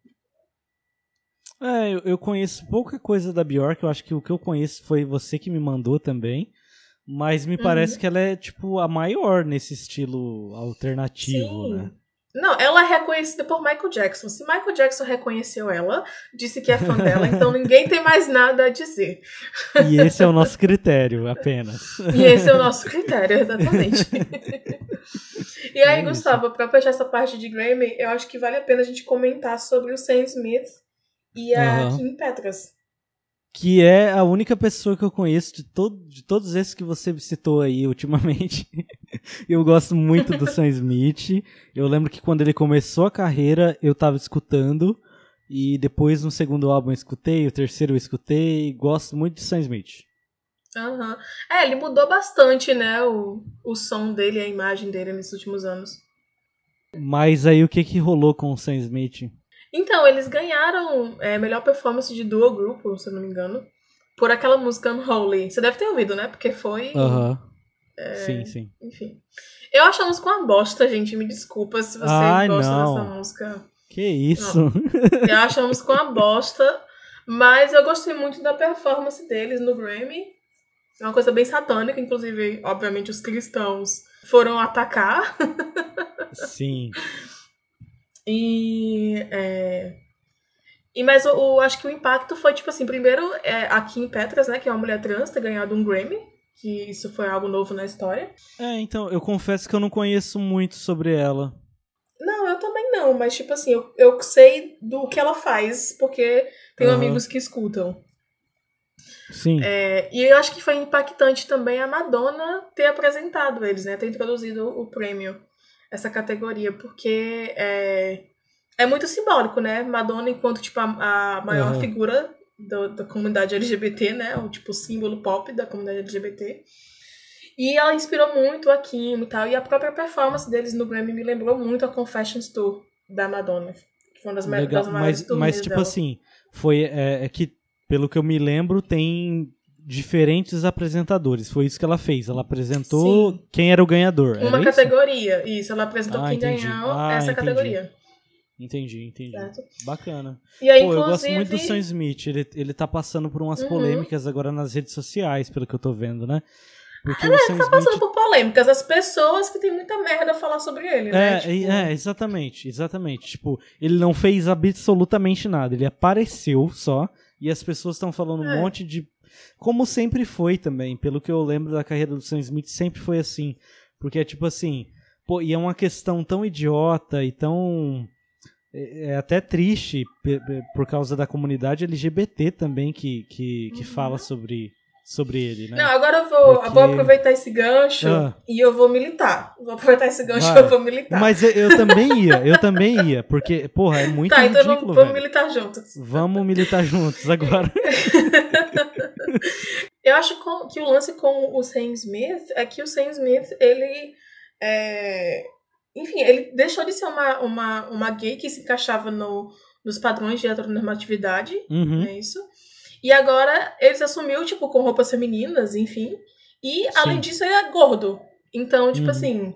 É, eu, eu conheço pouca coisa da Bjork, eu acho que o que eu conheço foi você que me mandou também. Mas me parece Uhum. que ela é, tipo, a maior nesse estilo alternativo, Sim. né? Não, ela é reconhecida por Michael Jackson. Se Michael Jackson reconheceu ela, disse que é fã dela, então ninguém tem mais nada a dizer. E esse é o nosso critério, apenas. E esse é o nosso critério, exatamente. e aí, É. Gustavo, pra fechar essa parte de Grammy, eu acho que vale a pena a gente comentar sobre o Sam Smith e a Aham. Kim Petras. Que é a única pessoa que eu conheço de, todo, de todos esses que você citou aí ultimamente. eu gosto muito do Sam Smith. Eu lembro que quando ele começou a carreira, eu tava escutando. E depois no segundo álbum eu escutei, o terceiro eu escutei. Gosto muito de Sam Smith. Aham. É, ele mudou bastante, né, o, o som dele, a imagem dele nesses últimos anos. Mas aí o que que rolou com o Sam Smith? Então, eles ganharam é, melhor performance de duo grupo, se eu não me engano, por aquela música Unholy. Você deve ter ouvido, né? Porque foi. Aham. É. Sim, sim. Enfim. Eu acho a música uma bosta, gente. Me desculpa se você Ai, gosta não. dessa música. Que isso? Eu acho a música uma bosta, mas eu gostei muito da performance deles no Grammy. É uma coisa bem satânica, inclusive, obviamente, os cristãos foram atacar. sim. E. É... E mas o, o- acho que o impacto foi, tipo assim, primeiro é, a Kim Petras, né, que é uma mulher trans, ter ganhado um Grammy, que isso foi algo novo na história. É, então, eu confesso que eu não conheço muito sobre ela. Não, eu também não, mas tipo assim, eu, eu sei do que ela faz, porque tenho Aham. amigos que escutam. Sim. É, e eu acho que foi impactante também a Madonna ter apresentado eles, né? Ter introduzido o prêmio, essa categoria, porque é, é muito simbólico, né? Madonna enquanto, tipo, a, a maior Aham. figura do- da comunidade LGBT, né? O, tipo, símbolo pop da comunidade LGBT. E ela inspirou muito a Kim e tal. E a própria performance deles no Grammy me lembrou muito a Confessions Tour da Madonna. Que foi uma das, Legal, das maiores mas, mas tipo dela. assim, foi é, é que pelo que eu me lembro tem diferentes apresentadores. Foi isso que ela fez. Ela apresentou Sim. quem era o ganhador. Uma era categoria, isso. Ela apresentou Ah, quem entendi. ganhou Ah, essa entendi. categoria. Entendi, entendi. Certo? Bacana. E aí, Pô, eu inclusive. gosto muito do Sam Smith. Ele, ele tá passando por umas Uhum. polêmicas agora nas redes sociais, pelo que eu tô vendo, né? Porque o Sam Tá passando Smith. por polêmicas, as pessoas que tem muita merda a falar sobre ele, né? É, Tipo, é, exatamente, exatamente. Tipo, ele não fez absolutamente nada. Ele apareceu só e as pessoas estão falando um É. monte de. Como sempre foi também. Pelo que eu lembro da carreira do Sam Smith, sempre foi assim. Porque é tipo assim. Pô, e é uma questão tão idiota e tão. É é até triste por causa da comunidade LGBT também que, que, que Uhum. fala sobre, sobre ele, né? Não, agora eu vou, Porque- eu vou aproveitar esse gancho Ah. e eu vou militar. Vou aproveitar esse gancho e Vai. eu vou militar. Mas eu, eu também ia, eu também ia, porque, porra, é muito tá, então ridículo, vamos, vamos velho. militar juntos. Vamos militar juntos agora. Eu acho que o lance com o Sam Smith é que o Sam Smith, ele. é, Enfim, ele deixou de ser uma, uma, uma gay que se encaixava no, nos padrões de heteronormatividade Uhum. É isso. E agora ele se assumiu, tipo, com roupas femininas, enfim. E, Sim. além disso, ele é gordo. Então, tipo Uhum. assim,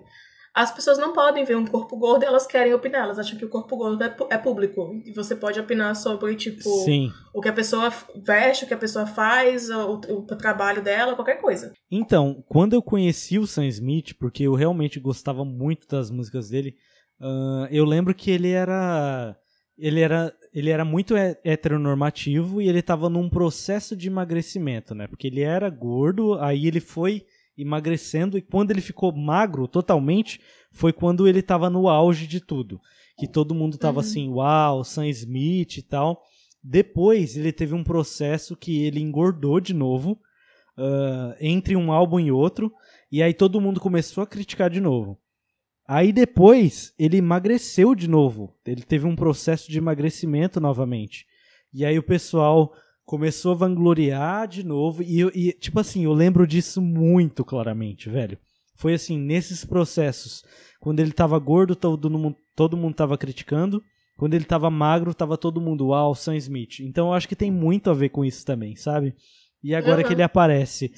as pessoas não podem ver um corpo gordo e elas querem opinar. Elas acham que o corpo gordo é, é público. E você pode opinar sobre, tipo, Sim. o que a pessoa veste, o que a pessoa faz, o, o trabalho dela, qualquer coisa. Então, quando eu conheci o Sam Smith, porque eu realmente gostava muito das músicas dele, ah, eu lembro que ele era ele era, ele era muito heteronormativo e ele estava num processo de emagrecimento, né? Porque ele era gordo, aí ele foi emagrecendo e quando ele ficou magro totalmente foi quando ele estava no auge de tudo. Que todo mundo estava uhum. assim, uau, Sam Smith e tal. Depois ele teve um processo que ele engordou de novo uh, entre um álbum e outro. E aí todo mundo começou a criticar de novo. Aí depois ele emagreceu de novo. Ele teve um processo de emagrecimento novamente. E aí o pessoal começou a vangloriar de novo. E, e tipo assim, eu lembro disso muito claramente, velho. Foi assim, nesses processos. Quando ele tava gordo, todo mundo, todo mundo tava criticando. Quando ele tava magro, tava todo mundo, uau, Sam Smith. Então eu acho que tem muito a ver com isso também, sabe? E agora uhum. que ele aparece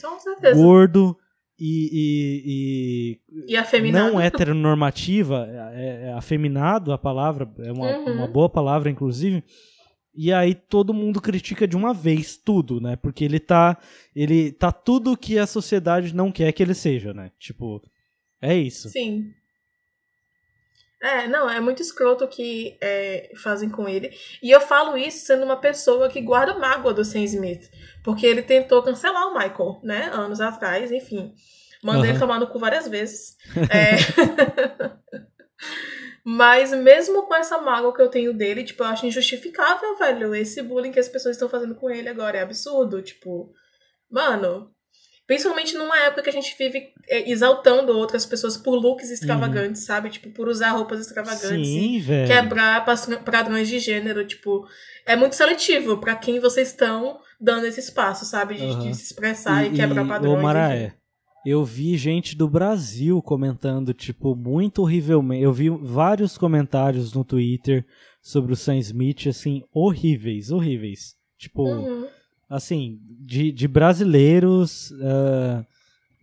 gordo e, e, e, e afeminado. não heteronormativa, é, é, afeminado a palavra, é uma, uhum. uma boa palavra, inclusive. E aí todo mundo critica de uma vez tudo, né? Porque ele tá. Ele tá tudo que a sociedade não quer que ele seja, né? Tipo, é isso. Sim. É, não, é muito escroto o que é, fazem com ele. E eu falo isso sendo uma pessoa que guarda mágoa do Sam Smith. Porque ele tentou cancelar o Michael, né? Anos atrás, enfim. Mandei uhum. ele tomar no cu várias vezes. é... Mas mesmo com essa mágoa que eu tenho dele, tipo, eu acho injustificável, velho. Esse bullying que as pessoas estão fazendo com ele agora é absurdo. Tipo, mano, Principalmente numa época que a gente vive é, exaltando outras pessoas por looks extravagantes, uhum. sabe? Tipo, por usar roupas extravagantes Sim, e quebrar padrões de gênero. Tipo, é muito seletivo para quem vocês estão dando esse espaço, sabe? De, uhum. de se expressar e, e quebrar padrões. Ô, Maraé, eu vi gente do Brasil comentando, tipo, muito horrivelmente. Eu vi vários comentários no Twitter sobre o Sam Smith, assim, horríveis, horríveis. Tipo. Uhum assim, de, de brasileiros. Uh,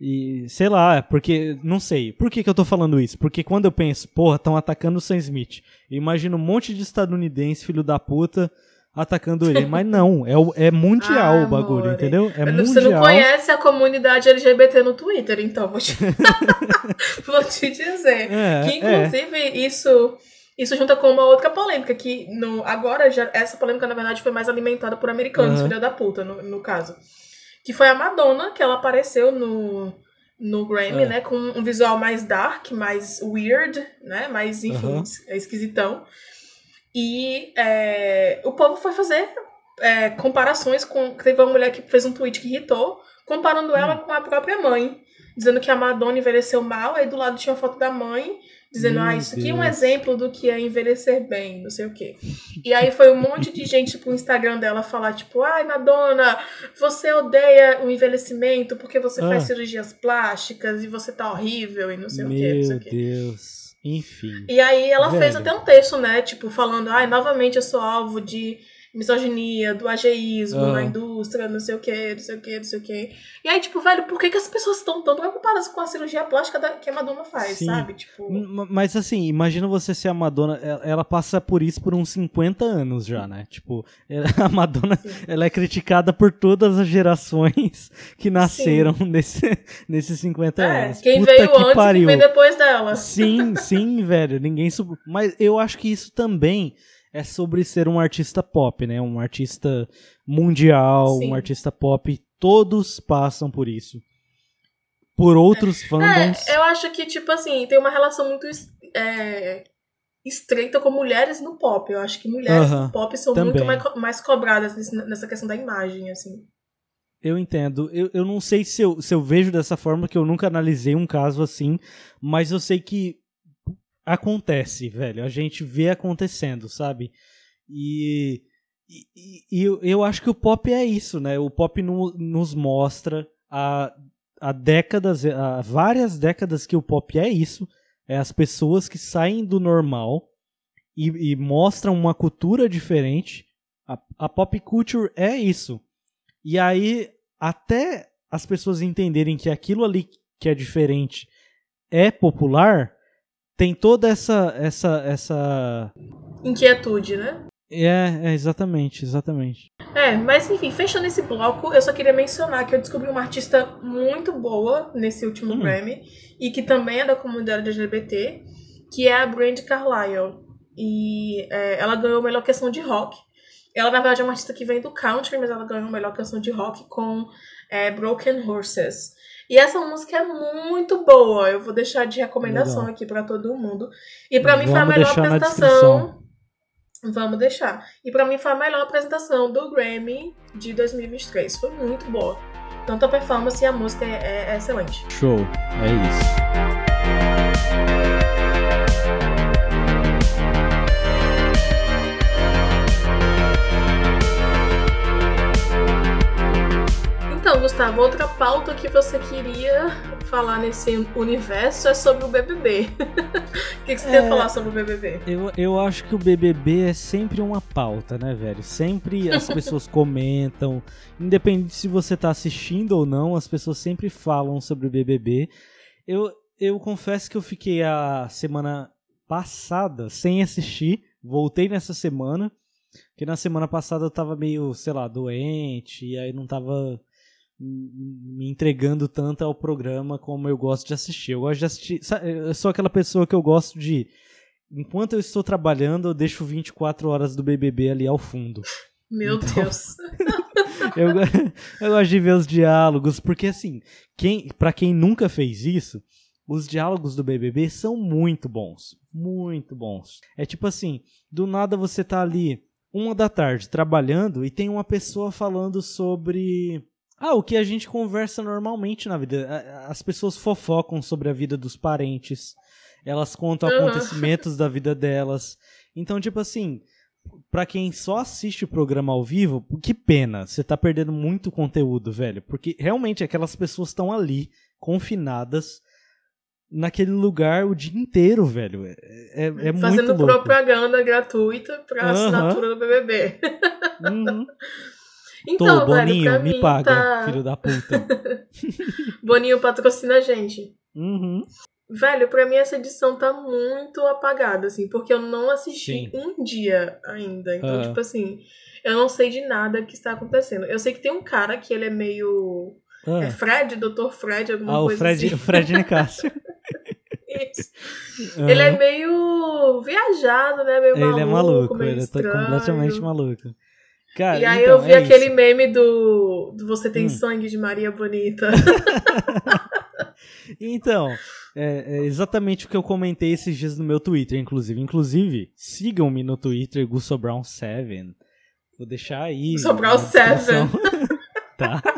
e sei lá, porque. Não sei. Por que, que eu tô falando isso? Porque quando eu penso, porra, estão atacando o Sam Smith. Eu imagino um monte de estadunidense, filho da puta, atacando ele. Mas não, é, é mundial ah, o bagulho, amore. entendeu? É Você mundial. não conhece a comunidade LGBT no Twitter, então vou te, vou te dizer. É, que é. inclusive é. isso isso junta com uma outra polêmica, que no, agora já, essa polêmica, na verdade, foi mais alimentada por americanos, uhum. filha da puta, no, no caso. Que foi a Madonna, que ela apareceu no, no Grammy, é. né? Com um visual mais dark, mais weird, né? Mais, enfim, uhum. esquisitão. E é, o povo foi fazer é, comparações com. Teve uma mulher que fez um tweet que irritou, comparando ela hum. com a própria mãe. Dizendo que a Madonna envelheceu mal, aí do lado tinha uma foto da mãe dizendo, Meu ah, isso aqui Deus. é um exemplo do que é envelhecer bem, não sei o quê. E aí foi um monte de gente pro Instagram dela falar, tipo, ai, Madonna, você odeia o envelhecimento porque você ah. faz cirurgias plásticas e você tá horrível e não sei Meu o quê. Meu Deus. Enfim. E aí ela Velho. fez até um texto, né? Tipo, falando, ai, novamente eu sou alvo de misoginia, do ageísmo na indústria, não sei o que, não sei o que, não sei o que. E aí, tipo, velho, por que, que as pessoas estão tão preocupadas com a cirurgia plástica da, que a Madonna faz, Sim. sabe? Tipo... Mas assim, imagina você ser a Madonna, ela passa por isso por uns 50 anos já, né? Tipo, a Madonna, Sim. ela é criticada por todas as gerações que nasceram nesse, nesses 50 é, anos. Quem Puta veio que antes pariu. e quem veio depois dela. Sim, sim, velho, ninguém... Sub... Mas eu acho que isso também é sobre ser um artista pop, né? Um artista mundial, Sim. um artista pop. Todos passam por isso. Por outros é, fandoms. É, eu acho que, tipo assim, tem uma relação muito é, estreita com mulheres no pop. Eu acho que mulheres uh -huh, no pop são também. muito mais, mais cobradas nessa questão da imagem, assim. Eu entendo. Eu, eu não sei se eu, se eu vejo dessa forma, que eu nunca analisei um caso assim, mas eu sei que acontece, velho. A gente vê acontecendo, sabe? E, e, e eu, eu, acho que o pop é isso, né? O pop no, nos mostra há, há décadas, há várias décadas que o pop é isso. É as pessoas que saem do normal e, e mostram uma cultura diferente. A, a pop culture é isso. E aí, até as pessoas entenderem que aquilo ali que é diferente é popular, tem toda essa essa essa inquietude, né? É, é, exatamente, exatamente. É, mas enfim, fechando esse bloco, eu só queria mencionar que eu descobri uma artista muito boa nesse último hum. Grammy e que também é da comunidade LGBT, que é a Brand Carlile. E é, ela ganhou a melhor canção de rock. Ela, na verdade, é uma artista que vem do country, mas ela ganhou a melhor canção de rock com é, Broken Horses. E essa música é muito boa. Eu vou deixar de recomendação Legal. aqui pra todo mundo. E pra mim foi a melhor apresentação. Vamos deixar. E pra mim foi a melhor apresentação do Grammy de 2023. Foi muito boa. Tanto a performance e a música é, é excelente. Show. É isso. Gustavo, outra pauta que você queria falar nesse universo é sobre o BBB. O que, que você tem a É. falar sobre o BBB? Eu, eu acho que o BBB é sempre uma pauta, né, velho? Sempre as pessoas comentam, independente se você tá assistindo ou não, as pessoas sempre falam sobre o BBB. Eu, eu confesso que eu fiquei a semana passada sem assistir, voltei nessa semana, porque na semana passada eu tava meio, sei lá, doente, e aí não tava me entregando tanto ao programa como eu gosto de assistir. Eu gosto de assistir. Eu sou aquela pessoa que eu gosto de. Enquanto eu estou trabalhando, eu deixo 24 horas do BBB ali ao fundo. Meu Então- Deus. Eu, eu gosto de ver os diálogos, porque assim, quem, para quem nunca fez isso, os diálogos do BBB são muito bons. Muito bons. É tipo assim, do nada você tá ali, uma da tarde, trabalhando, e tem uma pessoa falando sobre. Ah, o que a gente conversa normalmente na vida. As pessoas fofocam sobre a vida dos parentes. Elas contam Uhum. acontecimentos da vida delas. Então, tipo assim, Pra quem só assiste o programa ao vivo, que pena, você tá perdendo muito conteúdo, velho. Porque realmente aquelas pessoas estão ali, confinadas, naquele lugar o dia inteiro, velho. É, é, é Fazendo propaganda gratuita pra Aham. assinatura do BBB. Uhum. Então, Tô, velho, Boninho, pra me paga, tá... filho da puta. Boninho patrocina a gente. Uhum. Velho, pra mim essa edição tá muito apagada, assim, porque eu não assisti Sim. um dia ainda. Então, Ah. tipo assim, eu não sei de nada que está acontecendo. Eu sei que tem um cara que ele é meio. Ah, É Fred, Dr. Fred, alguma ah, o coisa Fred, assim. o Fred Nicásio. Isso. Ele é meio viajado, né? Meio maluco, Ele é maluco, ele tá estranho. completamente maluco. Cara, E aí então, eu vi é aquele isso. meme do, do Você Tem Hum. Sangue de Maria Bonita. Então, é, é exatamente o que eu comentei esses dias no meu Twitter, inclusive. Inclusive, sigam-me no Twitter, Gusso Brown 7. Vou deixar aí. Gusso Brown na descrição. 7. tá.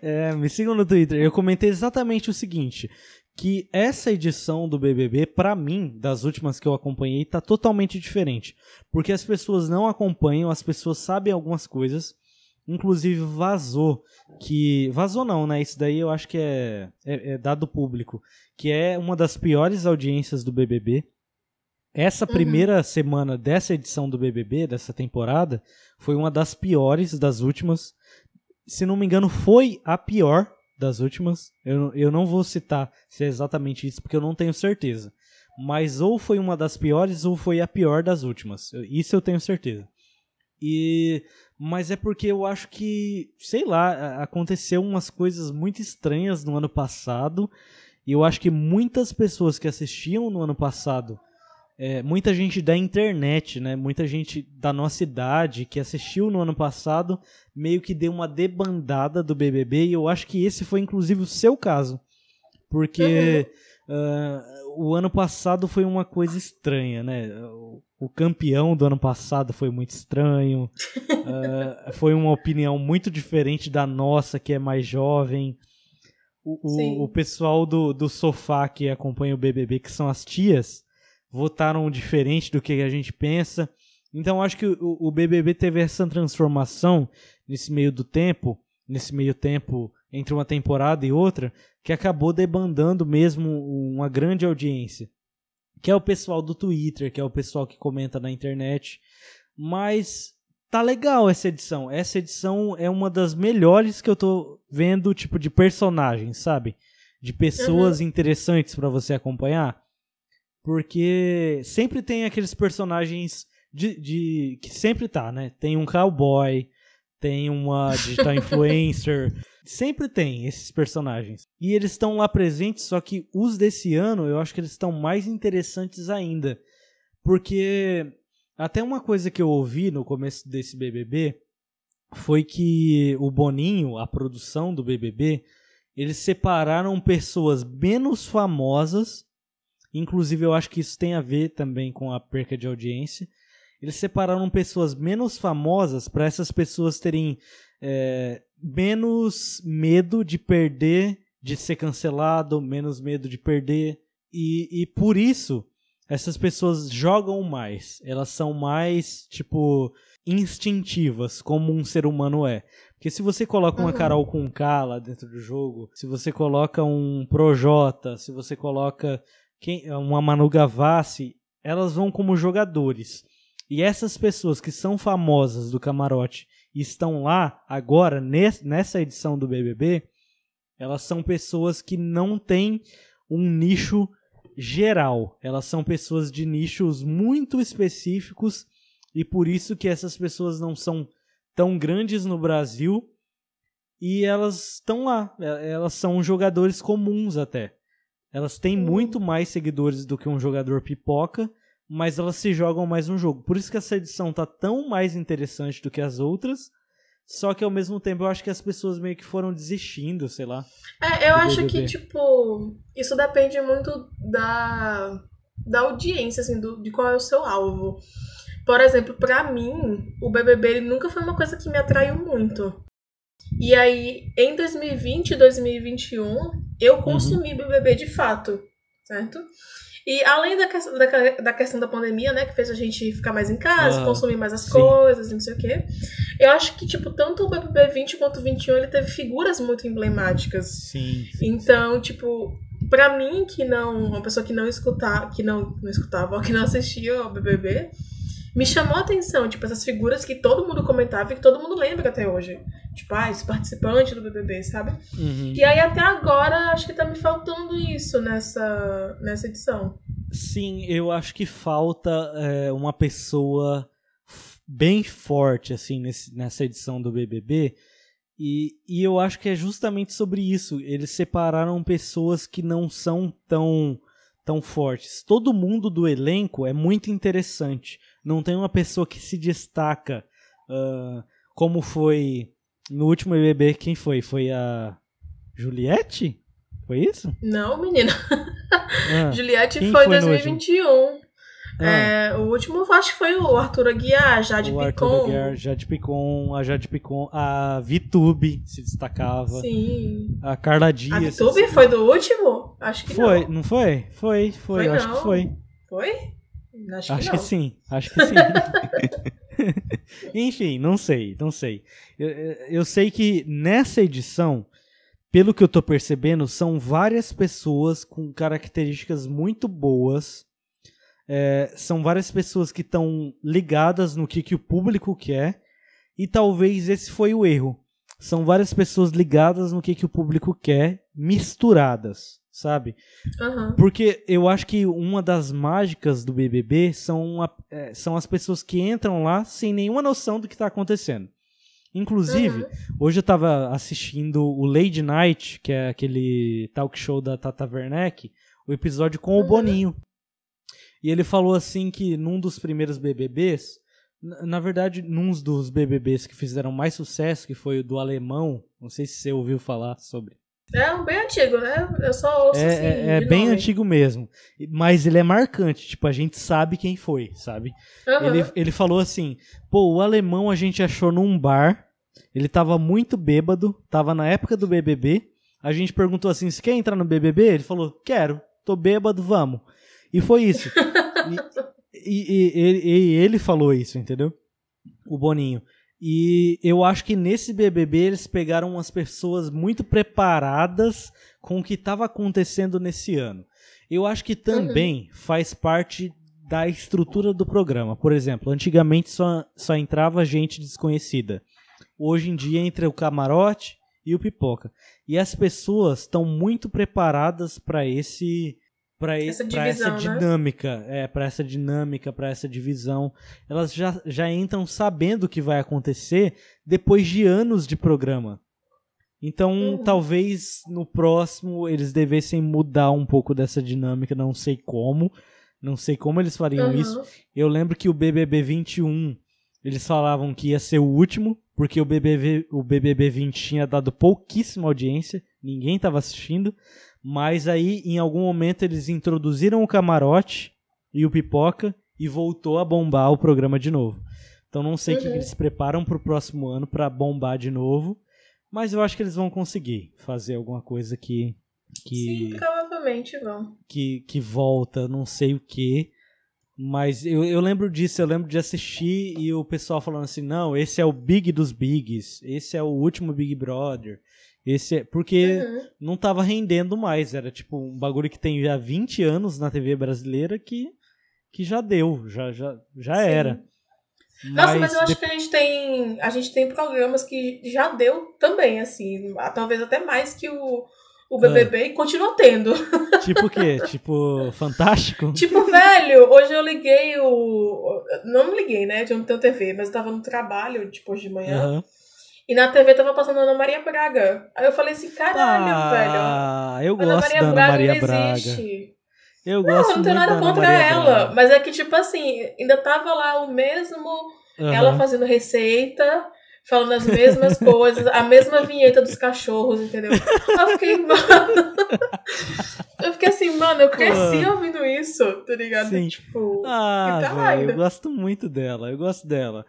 É, me sigam no Twitter. Eu comentei exatamente o seguinte: que essa edição do BBB, pra mim, das últimas que eu acompanhei, tá totalmente diferente. Porque as pessoas não acompanham, as pessoas sabem algumas coisas. Inclusive vazou que. Vazou não, né? Isso daí eu acho que é, é, é dado público. Que é uma das piores audiências do BBB. Essa Uhum. primeira semana dessa edição do BBB, dessa temporada, foi uma das piores das últimas. Se não me engano, foi a pior das últimas. Eu, eu não vou citar se é exatamente isso, porque eu não tenho certeza. Mas ou foi uma das piores ou foi a pior das últimas. Isso eu tenho certeza. E mas é porque eu acho que, sei lá, aconteceu umas coisas muito estranhas no ano passado. E eu acho que muitas pessoas que assistiam no ano passado, é, muita gente da internet, né, muita gente da nossa idade que assistiu no ano passado, meio que deu uma debandada do BBB. E eu acho que esse foi inclusive o seu caso. Porque ah, o ano passado foi uma coisa estranha, né? O, campeão do ano passado foi muito estranho. Ah, foi uma opinião muito diferente da nossa, que é mais jovem. O, o, o pessoal do, do sofá que acompanha o BBB, que são as tias, votaram diferente do que a gente pensa. Então acho que o, o BBB teve essa transformação nesse meio do tempo, nesse meio tempo entre uma temporada e outra, que acabou debandando mesmo uma grande audiência. Que é o pessoal do Twitter, que é o pessoal que comenta na internet. Mas tá legal essa edição. Essa edição é uma das melhores que eu tô vendo, tipo, de personagens, sabe? De pessoas interessantes pra você acompanhar. Porque sempre tem aqueles personagens de, de- que sempre tá, né? Tem um cowboy, tem uma digital influencer. Sempre tem esses personagens. E eles estão lá presentes, só que os desse ano eu acho que eles estão mais interessantes ainda. Porque até uma coisa que eu ouvi no começo desse BBB foi que o Boninho, a produção do BBB, eles separaram pessoas menos famosas, inclusive eu acho que isso tem a ver também com a perca de audiência. Eles separaram pessoas menos famosas para essas pessoas terem é, menos medo de perder, de ser cancelado, menos medo de perder. E, e por isso, essas pessoas jogam mais. Elas são mais, tipo, instintivas, como um ser humano é. Porque se você coloca uma uhum. Carol com K lá dentro do jogo, se você coloca um Projota, se você coloca quem, uma Manu Gavassi, elas vão como jogadores. E essas pessoas que são famosas do camarote e estão lá agora, nessa edição do BBB, elas são pessoas que não têm um nicho geral. Elas são pessoas de nichos muito específicos e por isso que essas pessoas não são tão grandes no Brasil e elas estão lá. Elas são jogadores comuns até. Elas têm uhum. muito mais seguidores do que um jogador pipoca, mas elas se jogam mais no jogo. Por isso que essa edição tá tão mais interessante do que as outras. Só que ao mesmo tempo eu acho que as pessoas meio que foram desistindo, sei lá. É, eu acho que, tipo, isso depende muito da, da audiência, assim, do, de qual é o seu alvo. Por exemplo, para mim, o BBB nunca foi uma coisa que me atraiu muito. E aí, em 2020 e 2021, eu uhum. consumi uhum. BBB de fato, certo? E além da, da, da, questão da pandemia, né, que fez a gente ficar mais em casa, consumir mais as sim. coisas, não sei o quê, eu acho que, tipo, tanto o BBB 20 quanto o 21, ele teve figuras muito emblemáticas. Sim. sim então, sim. tipo, pra mim, que não, uma pessoa que não escutava, que não, não escutava, que não assistia ao BBB, me chamou a atenção, tipo, essas figuras que todo mundo comentava e que todo mundo lembra até hoje. Tipo, ah, esse participante do BBB, sabe? Uhum. E aí até agora acho que tá me faltando isso nessa, nessa edição. Sim, eu acho que falta é, uma pessoa bem forte, assim, nesse, nessa edição do BBB. E, e eu acho que é justamente sobre isso. Eles separaram pessoas que não são tão, tão fortes. Todo mundo do elenco é muito interessante não tem uma pessoa que se destaca uh, como foi no último BBB. Quem foi? Foi a Juliette? Foi isso? Não, menina. Ah, Juliette foi em 2021. Ah. É, o último acho que foi o Arthur Aguiar, Jade o Picon. Arthur Aguiar, Jade Picon, a Jade Picon, a Vitube se destacava. Sim. A Carla Dias. A Vitube foi do último? Acho que foi, não. não foi? Foi, foi, foi acho não. que foi. Foi? Acho, acho que, que, sim, acho que sim. Enfim, não sei, não sei. Eu, eu, sei que nessa edição, pelo que eu tô percebendo, são várias pessoas com características muito boas. É, são várias pessoas que estão ligadas no que, que o público quer. E talvez esse foi o erro. São várias pessoas ligadas no que, que o público quer, misturadas sabe? Uhum. Porque eu acho que uma das mágicas do BBB são, a, é, são as pessoas que entram lá sem nenhuma noção do que está acontecendo. Inclusive, uhum. hoje eu estava assistindo o Lady Night, que é aquele talk show da Tata Werneck, o episódio com uhum. o Boninho. E ele falou assim que num dos primeiros BBBs, na verdade, num dos BBBs que fizeram mais sucesso, que foi o do alemão, não sei se você ouviu falar sobre. É um bem antigo, né? Eu só ouço é, assim. É, é bem nome. antigo mesmo. Mas ele é marcante. Tipo, a gente sabe quem foi, sabe? Uhum. Ele, ele falou assim: pô, o alemão a gente achou num bar. Ele tava muito bêbado. Tava na época do BBB. A gente perguntou assim: você quer entrar no BBB? Ele falou: quero. Tô bêbado, vamos. E foi isso. e, e, e, e ele falou isso, entendeu? O Boninho. E eu acho que nesse BBB eles pegaram umas pessoas muito preparadas com o que estava acontecendo nesse ano. Eu acho que também uhum. faz parte da estrutura do programa. Por exemplo, antigamente só, só entrava gente desconhecida. Hoje em dia entra o camarote e o pipoca. E as pessoas estão muito preparadas para esse para Essa essa, essa divisão, né? dinâmica, é, para essa dinâmica, para essa divisão. Elas já, já entram sabendo o que vai acontecer depois de anos de programa. Então, Uhum. talvez no próximo eles devessem mudar um pouco dessa dinâmica, não sei como. Não sei como eles fariam Uhum. isso. Eu lembro que o BBB 21, eles falavam que ia ser o último, porque o BBB, o BBB 20 tinha dado pouquíssima audiência, ninguém estava assistindo, mas aí em algum momento eles introduziram o camarote e o pipoca e voltou a bombar o programa de novo. Então não sei o que Uhum. que eles preparam pro próximo ano para bombar de novo, mas eu acho que eles vão conseguir fazer alguma coisa que que Sim, provavelmente vão. que, que volta, não sei o que. Mas eu, eu lembro disso, eu lembro de assistir e o pessoal falando assim, não, esse é o Big dos Bigs, esse é o último Big Brother. Esse é. Porque Uhum. não tava rendendo mais. Era tipo um bagulho que tem já 20 anos na TV brasileira que, que já deu, já, já, já Sim. era. Nossa, mas eu acho de- que a gente tem. A gente tem programas que já deu também, assim. Talvez até mais que o, o BBB e continua tendo. Tipo o quê? tipo, Fantástico? Tipo, velho, hoje eu liguei o. Não liguei, né? Eu não tenho TV, mas eu tava no trabalho, tipo, hoje de manhã. Aham. E na TV tava passando Ana Maria Braga. Aí eu falei assim, caralho, velho. Ah, eu Ana gosto Maria da Ana Braga Maria Braga. existe. Eu Não, gosto eu não tenho nada contra ela. Braga. Mas é que, tipo assim, ainda tava lá o mesmo. Aham. Ela fazendo receita, falando as mesmas coisas, a mesma vinheta dos cachorros, entendeu? Eu fiquei, mano. Eu fiquei assim, mano, eu cresci ouvindo isso, tá ligado? Sim. Tipo. Ah, velho, eu gosto muito dela, eu gosto dela.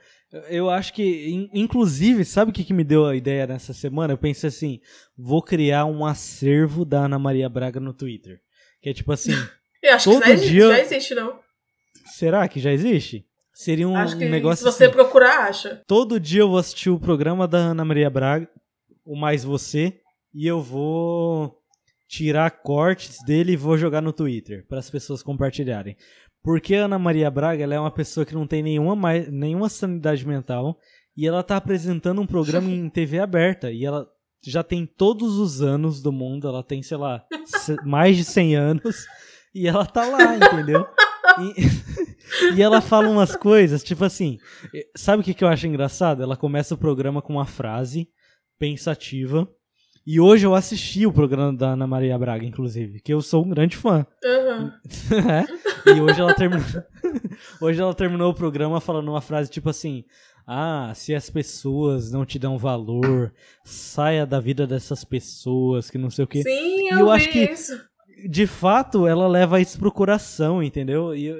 Eu- acho que, in- inclusive, sabe o que, que me deu a ideia nessa semana? Eu pensei assim, vou criar um acervo da Ana Maria Braga no Twitter. Que é tipo assim, Eu acho Todo que já existe, dia- já existe, não. será que já existe? Seria um, acho que um negócio se você assim, procurar, acha. todo dia eu vou assistir o programa da Ana Maria Braga, o Mais Você, e eu vou tirar cortes dele e vou jogar no Twitter para as pessoas compartilharem. Porque a Ana Maria Braga ela é uma pessoa que não tem nenhuma, nenhuma sanidade mental e ela tá apresentando um programa em TV aberta e ela já tem todos os anos do mundo, ela tem, sei lá, mais de 100 anos e ela tá lá, entendeu? E, e ela fala umas coisas, tipo assim, eh, sabe o que, que eu acho engraçado? Ela começa o programa com uma frase pensativa. E hoje eu assisti o programa da Ana Maria Braga, inclusive, que eu sou um grande fã. Uhum. É, e hoje ela terminou. hoje ela terminou o programa falando uma frase tipo assim: Ah, se as pessoas não te dão valor, saia da vida dessas pessoas, que não sei o quê. Sim, E eu, eu vi acho que- isso. De fato, ela leva isso pro coração, entendeu? E eu-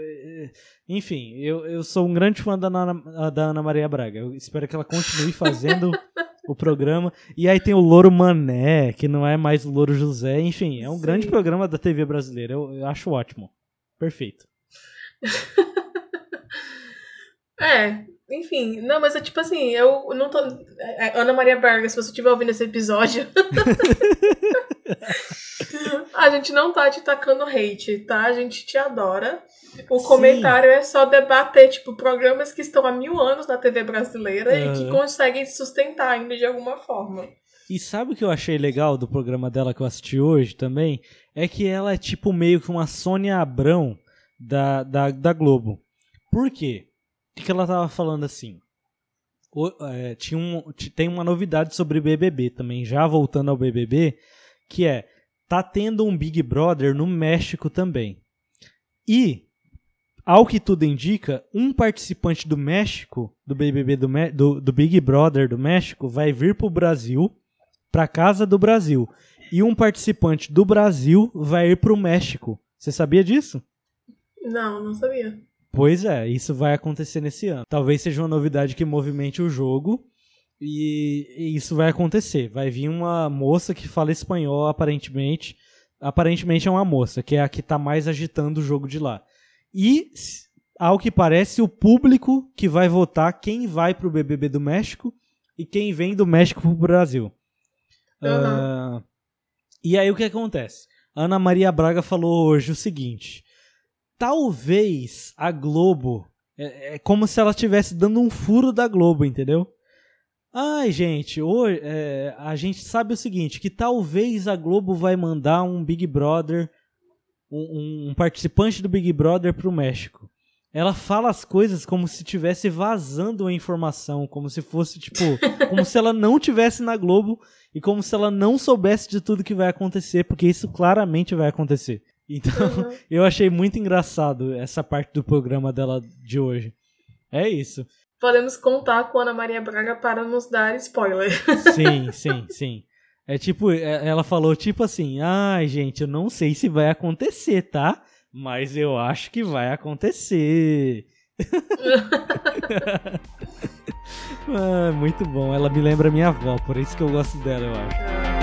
enfim, eu, eu sou um grande fã da Ana, da Ana Maria Braga. Eu espero que ela continue fazendo o programa. E aí tem o Louro Mané, que não é mais o Louro José. Enfim, é um Sim. grande programa da TV brasileira. Eu, eu acho ótimo. Perfeito. É, enfim, não, mas é tipo assim, eu não tô. é, é, Ana Maria Berga, se você estiver ouvindo esse episódio. a gente não tá te tacando hate, tá? A gente te adora. O Sim. comentário é só debater, tipo, programas que estão há mil anos na TV brasileira e que conseguem se sustentar ainda de alguma forma. E sabe o que eu achei legal do programa dela que eu assisti hoje também? É que ela é tipo meio que uma Sônia Abrão da, da, da Globo. Por quê? Que que ela tava falando assim? O- é, tinha um, tem uma novidade sobre BBB também, já voltando ao BBB, que é, tá tendo um Big Brother no México também. E, ao que tudo indica, um participante do México, do BBB do, do, do Big Brother do México, vai vir pro Brasil, pra casa do Brasil. E um participante do Brasil vai ir pro México. Você sabia disso? Não, não sabia. Pois é, isso vai acontecer nesse ano. Talvez seja uma novidade que movimente o jogo. E, isso vai acontecer. Vai vir uma moça que fala espanhol, aparentemente. Aparentemente é uma moça, que é a que tá mais agitando o jogo de lá. E, ao que parece, o público que vai votar quem vai pro BBB do México e quem vem do México pro Brasil. Ah, e aí o que acontece? Ana Maria Braga falou hoje o seguinte: talvez a Globo é, é como se ela estivesse dando um furo da Globo, entendeu? Ai, gente, hoje, é, a gente sabe o seguinte, que talvez a Globo vai mandar um Big Brother um, um participante do Big Brother pro México. Ela fala as coisas como se estivesse vazando a informação, como se fosse, tipo, como se ela não tivesse na Globo e como se ela não soubesse de tudo que vai acontecer, porque isso claramente vai acontecer. Então, uhum. eu achei muito engraçado essa parte do programa dela de hoje. É isso. Podemos contar com a Ana Maria Braga para nos dar spoiler. Sim, sim, sim. É tipo, é, ela falou tipo assim: ai, gente, eu não sei se vai acontecer, tá? Mas eu acho que vai acontecer. ah, muito bom. Ela me lembra minha avó, por isso que eu gosto dela, eu acho.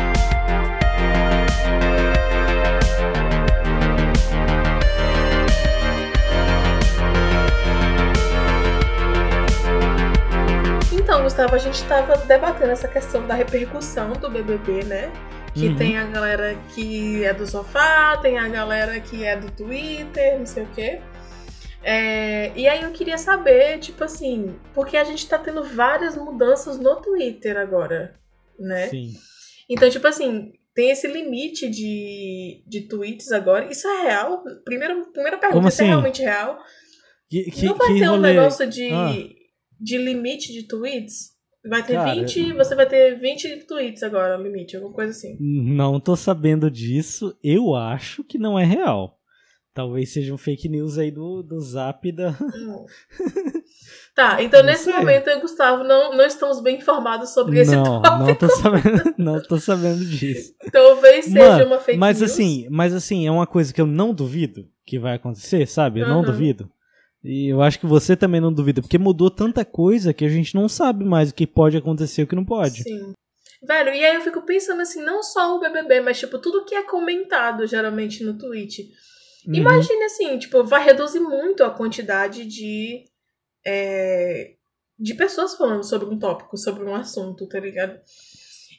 Então, Gustavo, a gente estava debatendo essa questão da repercussão do BBB, né? Que uhum. tem a galera que é do sofá, tem a galera que é do Twitter, não sei o quê. É, e aí eu queria saber, tipo assim, porque a gente tá tendo várias mudanças no Twitter agora, né? Sim. Então, tipo assim, tem esse limite de, de tweets agora. Isso é real? Primeiro, primeira pergunta, Como isso é assim? é realmente real? Que, que, Não vai ter rolê? um negócio de, ah. De limite de tweets? Vai ter Cara, 20, você vai ter 20 tweets agora, limite, alguma coisa assim. Não tô sabendo disso. Eu acho que não é real. Talvez seja um fake news aí do, do zap da. Hum. Tá, então Não nesse sei. momento eu e Gustavo não, não estamos bem informados sobre esse não, tópico. não tô sabendo, não tô sabendo disso. Talvez seja Mano, uma fake mas news. assim, mas assim, é uma coisa que eu não duvido que vai acontecer, sabe? Eu não Uhum. duvido. E eu acho que você também não duvida, porque mudou tanta coisa que a gente não sabe mais o que pode acontecer e o que não pode. Sim. Velho, e aí eu fico pensando assim, não só o BBB, mas tipo, tudo que é comentado geralmente no Twitch. Uhum. Imagine assim, tipo, vai reduzir muito a quantidade de. é, de pessoas falando sobre um tópico, sobre um assunto, tá ligado?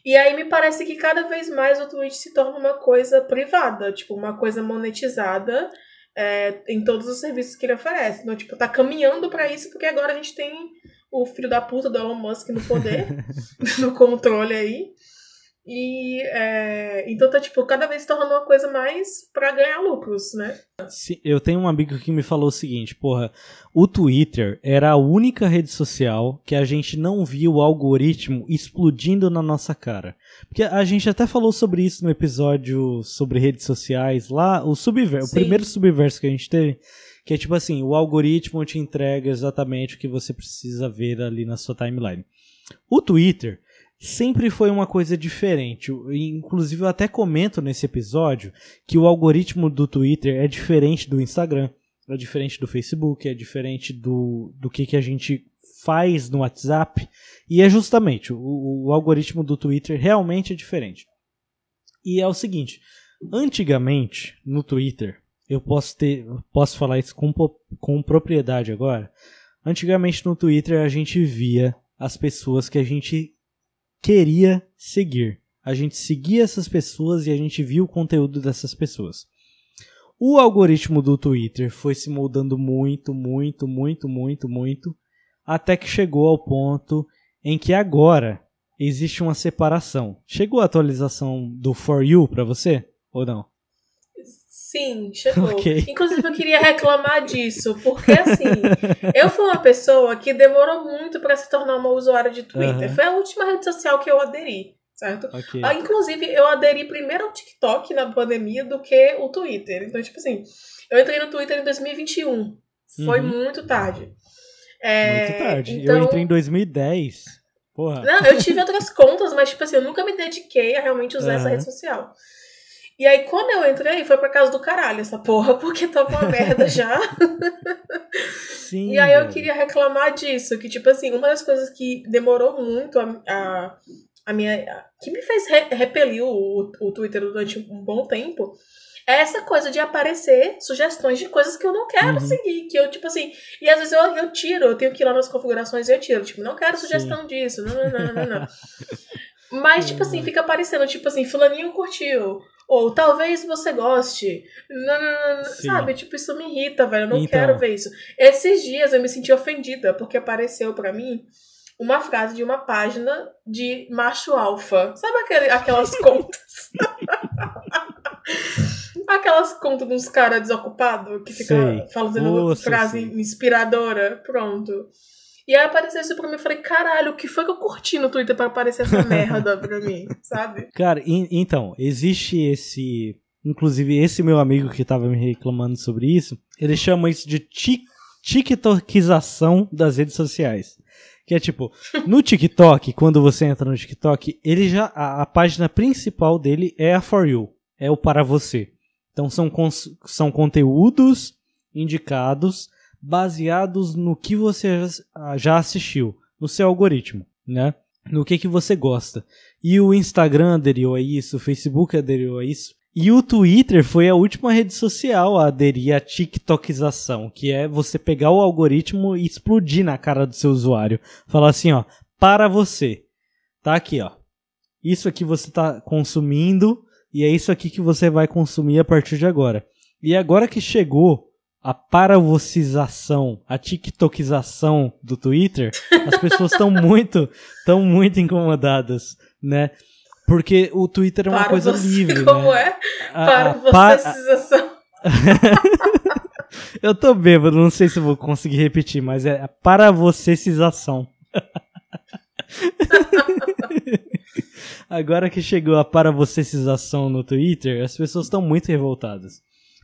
E aí me parece que cada vez mais o Twitch se torna uma coisa privada, tipo, uma coisa monetizada é, em todos os serviços que ele oferece. Então, tipo, tá caminhando pra isso, porque agora a gente tem o filho da puta do Elon Musk no poder, no controle aí. E é, então tá, tipo, cada vez se tornando uma coisa mais pra ganhar lucros, né? Sim, Eu tenho um amigo que me falou o seguinte, porra, o Twitter era a única rede social que a gente não viu o algoritmo explodindo na nossa cara. Porque a gente até falou sobre isso no episódio sobre redes sociais, lá, o subverso, o primeiro subverso que a gente teve, que é tipo assim, o algoritmo te entrega exatamente o que você precisa ver ali na sua timeline. O Twitter sempre foi uma coisa diferente. Inclusive, eu até comento nesse episódio que o algoritmo do Twitter é diferente do Instagram, é diferente do Facebook, é diferente do, do que, que a gente faz no WhatsApp. E é justamente, o, o algoritmo do Twitter realmente é diferente. E é o seguinte: antigamente, no Twitter, eu posso ter. Posso falar isso com, com propriedade agora. Antigamente no Twitter a gente via as pessoas que a gente queria seguir. A gente seguia essas pessoas e a gente via o conteúdo dessas pessoas. O algoritmo do Twitter foi se moldando muito, muito, muito, muito, muito, até que chegou ao ponto em que agora existe uma separação. Chegou a atualização do For You pra você? Ou não? Sim, chegou. Ok. Inclusive, eu queria reclamar disso, porque assim, eu fui uma pessoa que demorou muito pra se tornar uma usuária de Twitter. Aham. Foi a última rede social que eu aderi, certo? Ok. Ah, inclusive, eu aderi primeiro ao TikTok na pandemia do que o Twitter. Então, tipo assim, eu entrei no Twitter em 2021. Foi Uhum. muito tarde. É, Muito tarde. então- Eu entrei em 2010. Porra. Não, eu tive outras contas, mas, tipo assim, eu nunca me dediquei a realmente usar essa Aham. rede social. E aí, quando eu entrei, foi pra casa do caralho essa porra, porque tava uma merda já. Sim. E aí eu queria reclamar disso, que, tipo assim, uma das coisas que demorou muito a, a, a minha. a- que me fez re, repelir o, o Twitter durante um bom tempo. É essa coisa de aparecer sugestões de coisas que eu não quero Uhum. seguir. Que eu, tipo assim. E às vezes eu, eu tiro, eu tenho que ir lá nas configurações e eu tiro. Tipo, não quero Sim. sugestão disso. Não, não, não, não, não. Mas, tipo assim, fica aparecendo, tipo assim, fulaninho curtiu. Ou talvez você goste. Não, não, não, não, Sim. sabe? Tipo, isso me irrita, velho. Eu não Então. quero ver isso. Esses dias eu me senti ofendida, porque apareceu pra mim uma frase de uma página de macho alfa. Sabe aquele, aquelas contas? Aquelas contas dos caras desocupados que ficam Nossa, frase sim. inspiradora. Pronto. E aí apareceu isso pra mim. Eu falei, caralho, o que foi que eu curti no Twitter pra aparecer essa merda pra mim, sabe? Cara, então, existe esse. Inclusive, esse meu amigo que tava me reclamando sobre isso, ele chama isso de TikTokização das redes sociais. Que é tipo, no TikTok, quando você entra no TikTok, ele já. A, a, página principal dele é a For You. É o para você. Então são, são conteúdos indicados baseados no que você já assistiu, no seu algoritmo, né? No que, que você gosta. E o Instagram aderiu a isso, o Facebook aderiu a isso. E o Twitter foi a última rede social a aderir à TikTokização, que é você pegar o algoritmo e explodir na cara do seu usuário. Falar assim, ó, para você. Tá aqui, ó. Isso aqui você tá consumindo e é isso aqui que você vai consumir a partir de agora. E agora que chegou a paravocização, a tiktokização do Twitter, as pessoas estão muito, estão muito incomodadas, né? Porque o Twitter é uma para coisa você, livre, como né? é? Para vocêsização. eu tô bêbado, não sei se vou conseguir repetir, mas é para vocêsização. Agora que chegou a para vocêsização no Twitter, as pessoas estão muito revoltadas.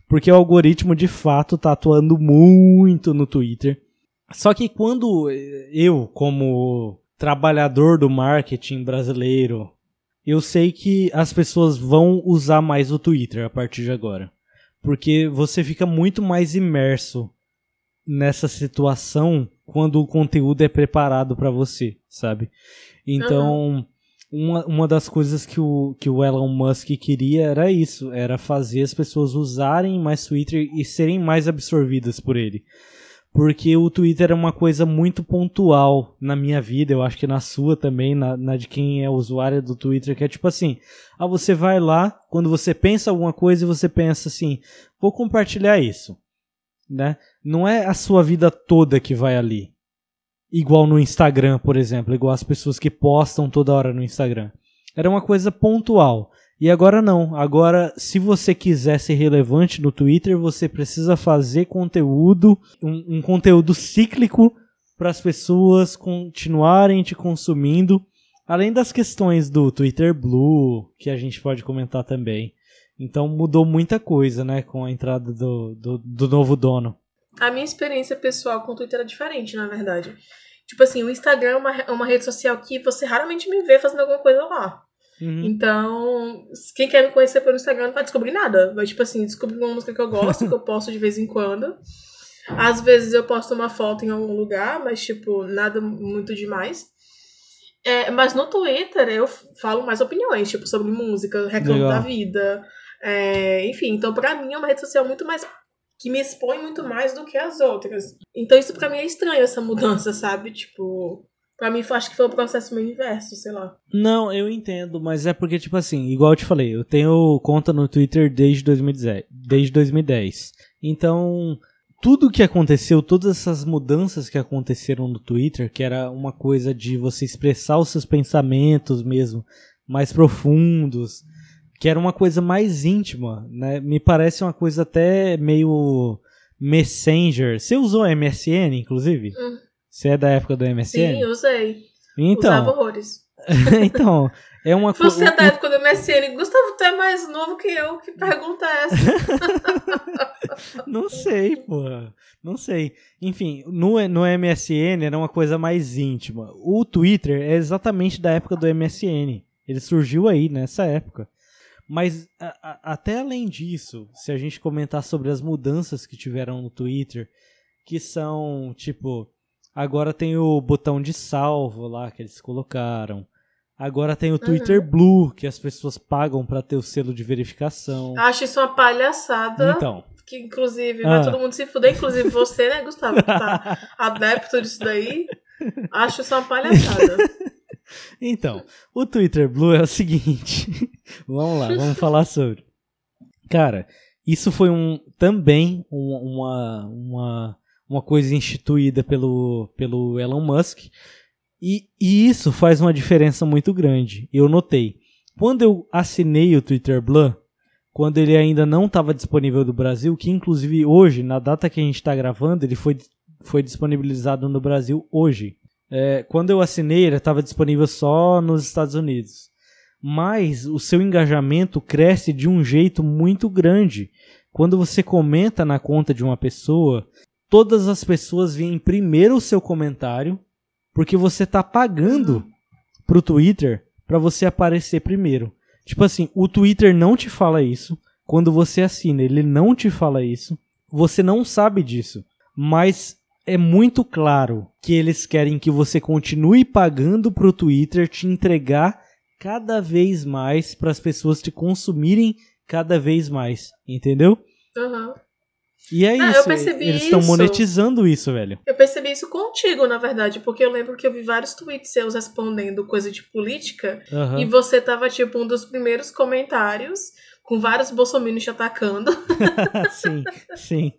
Porque o algoritmo de fato tá atuando muito no Twitter. Só que quando eu, como trabalhador do marketing brasileiro, eu sei que as pessoas vão usar mais o Twitter a partir de agora. Porque você fica muito mais imerso nessa situação quando o conteúdo é preparado para você, sabe? Então, uhum. Uma, uma das coisas que o, que o Elon Musk queria era isso, era fazer as pessoas usarem mais Twitter e serem mais absorvidas por ele porque o Twitter é uma coisa muito pontual na minha vida, eu acho que na sua também, na, na, de quem é usuário do Twitter, que é tipo assim, ah, você vai lá, quando você pensa alguma coisa e você pensa assim, vou compartilhar isso, né? Não é a sua vida toda que vai ali. Igual no Instagram, por exemplo, igual as pessoas que postam toda hora no Instagram. Era uma coisa pontual. E agora não. Agora, se você quiser ser relevante no Twitter, você precisa fazer conteúdo, um, um conteúdo cíclico para as pessoas continuarem te consumindo. Além das questões do Twitter Blue, que a gente pode comentar também. Então mudou muita coisa, né, com a entrada do, do, do novo dono. A minha experiência pessoal com o Twitter é diferente, na verdade. Tipo assim, o Instagram é uma, é uma rede social que você raramente me vê fazendo alguma coisa lá. Uhum. Então, quem quer me conhecer pelo Instagram não vai descobrir nada. Vai, tipo assim, descobrir uma música que eu gosto, que eu posto de vez em quando. Às vezes eu posto uma foto em algum lugar, mas, tipo, nada muito demais. É, mas no Twitter eu falo mais opiniões, tipo, sobre música, reclamo Legal. da vida. É, enfim, então pra mim é uma rede social muito mais. Que me expõe muito mais do que as outras. Então isso pra mim é estranho, essa mudança, sabe? Tipo. Pra mim, acho que foi um processo meio inverso, sei lá. Não, eu entendo, mas é porque, tipo assim, igual eu te falei, eu tenho conta no Twitter desde 2010. Desde 2010. Então, tudo que aconteceu, todas essas mudanças que aconteceram no Twitter, que era uma coisa de você expressar os seus pensamentos mesmo, mais profundos, que era uma coisa mais íntima, né? Me parece uma coisa até meio Messenger. Você usou MSN, inclusive? Hum. Você é da época do MSN? Sim, usei. Então, Usava horrores. então, é uma coisa. Você é da época do MSN. Gustavo, tu é mais novo que eu. Que pergunta é essa? não sei, porra. Não sei. Enfim, no, no MSN era uma coisa mais íntima. O Twitter é exatamente da época do MSN. Ele surgiu aí, nessa época. Mas a, a, até além disso, se a gente comentar sobre as mudanças que tiveram no Twitter, que são, tipo, Agora tem o botão de salvo lá que eles colocaram. Agora tem o Twitter uhum. Blue, que as pessoas pagam para ter o selo de verificação. Acho isso uma palhaçada. Então. Que inclusive vai ah. todo mundo se fuder, inclusive você, né, Gustavo, que tá adepto disso daí. Acho isso uma palhaçada. Então, o Twitter Blue é o seguinte. vamos lá, vamos falar sobre. Cara, isso foi um também um, uma, uma uma coisa instituída pelo, pelo Elon Musk. E, e isso faz uma diferença muito grande. Eu notei. Quando eu assinei o Twitter Blue, quando ele ainda não estava disponível no Brasil, que inclusive hoje, na data que a gente está gravando, ele foi, foi disponibilizado no Brasil hoje. É, quando eu assinei, ele estava disponível só nos Estados Unidos. Mas o seu engajamento cresce de um jeito muito grande. Quando você comenta na conta de uma pessoa, todas as pessoas veem primeiro o seu comentário, porque você está pagando pro Twitter para você aparecer primeiro. Tipo assim, o Twitter não te fala isso. Quando você assina, ele não te fala isso. Você não sabe disso. Mas é muito claro que eles querem que você continue pagando pro Twitter te entregar cada vez mais para as pessoas te consumirem cada vez mais, entendeu? Uhum. E é Ah, isso, eles estão monetizando isso, velho. Eu percebi isso contigo, na verdade, porque eu lembro que eu vi vários tweets seus respondendo coisa de política Aham. e você tava, tipo, um dos primeiros comentários com vários bolsominions te atacando. sim, sim.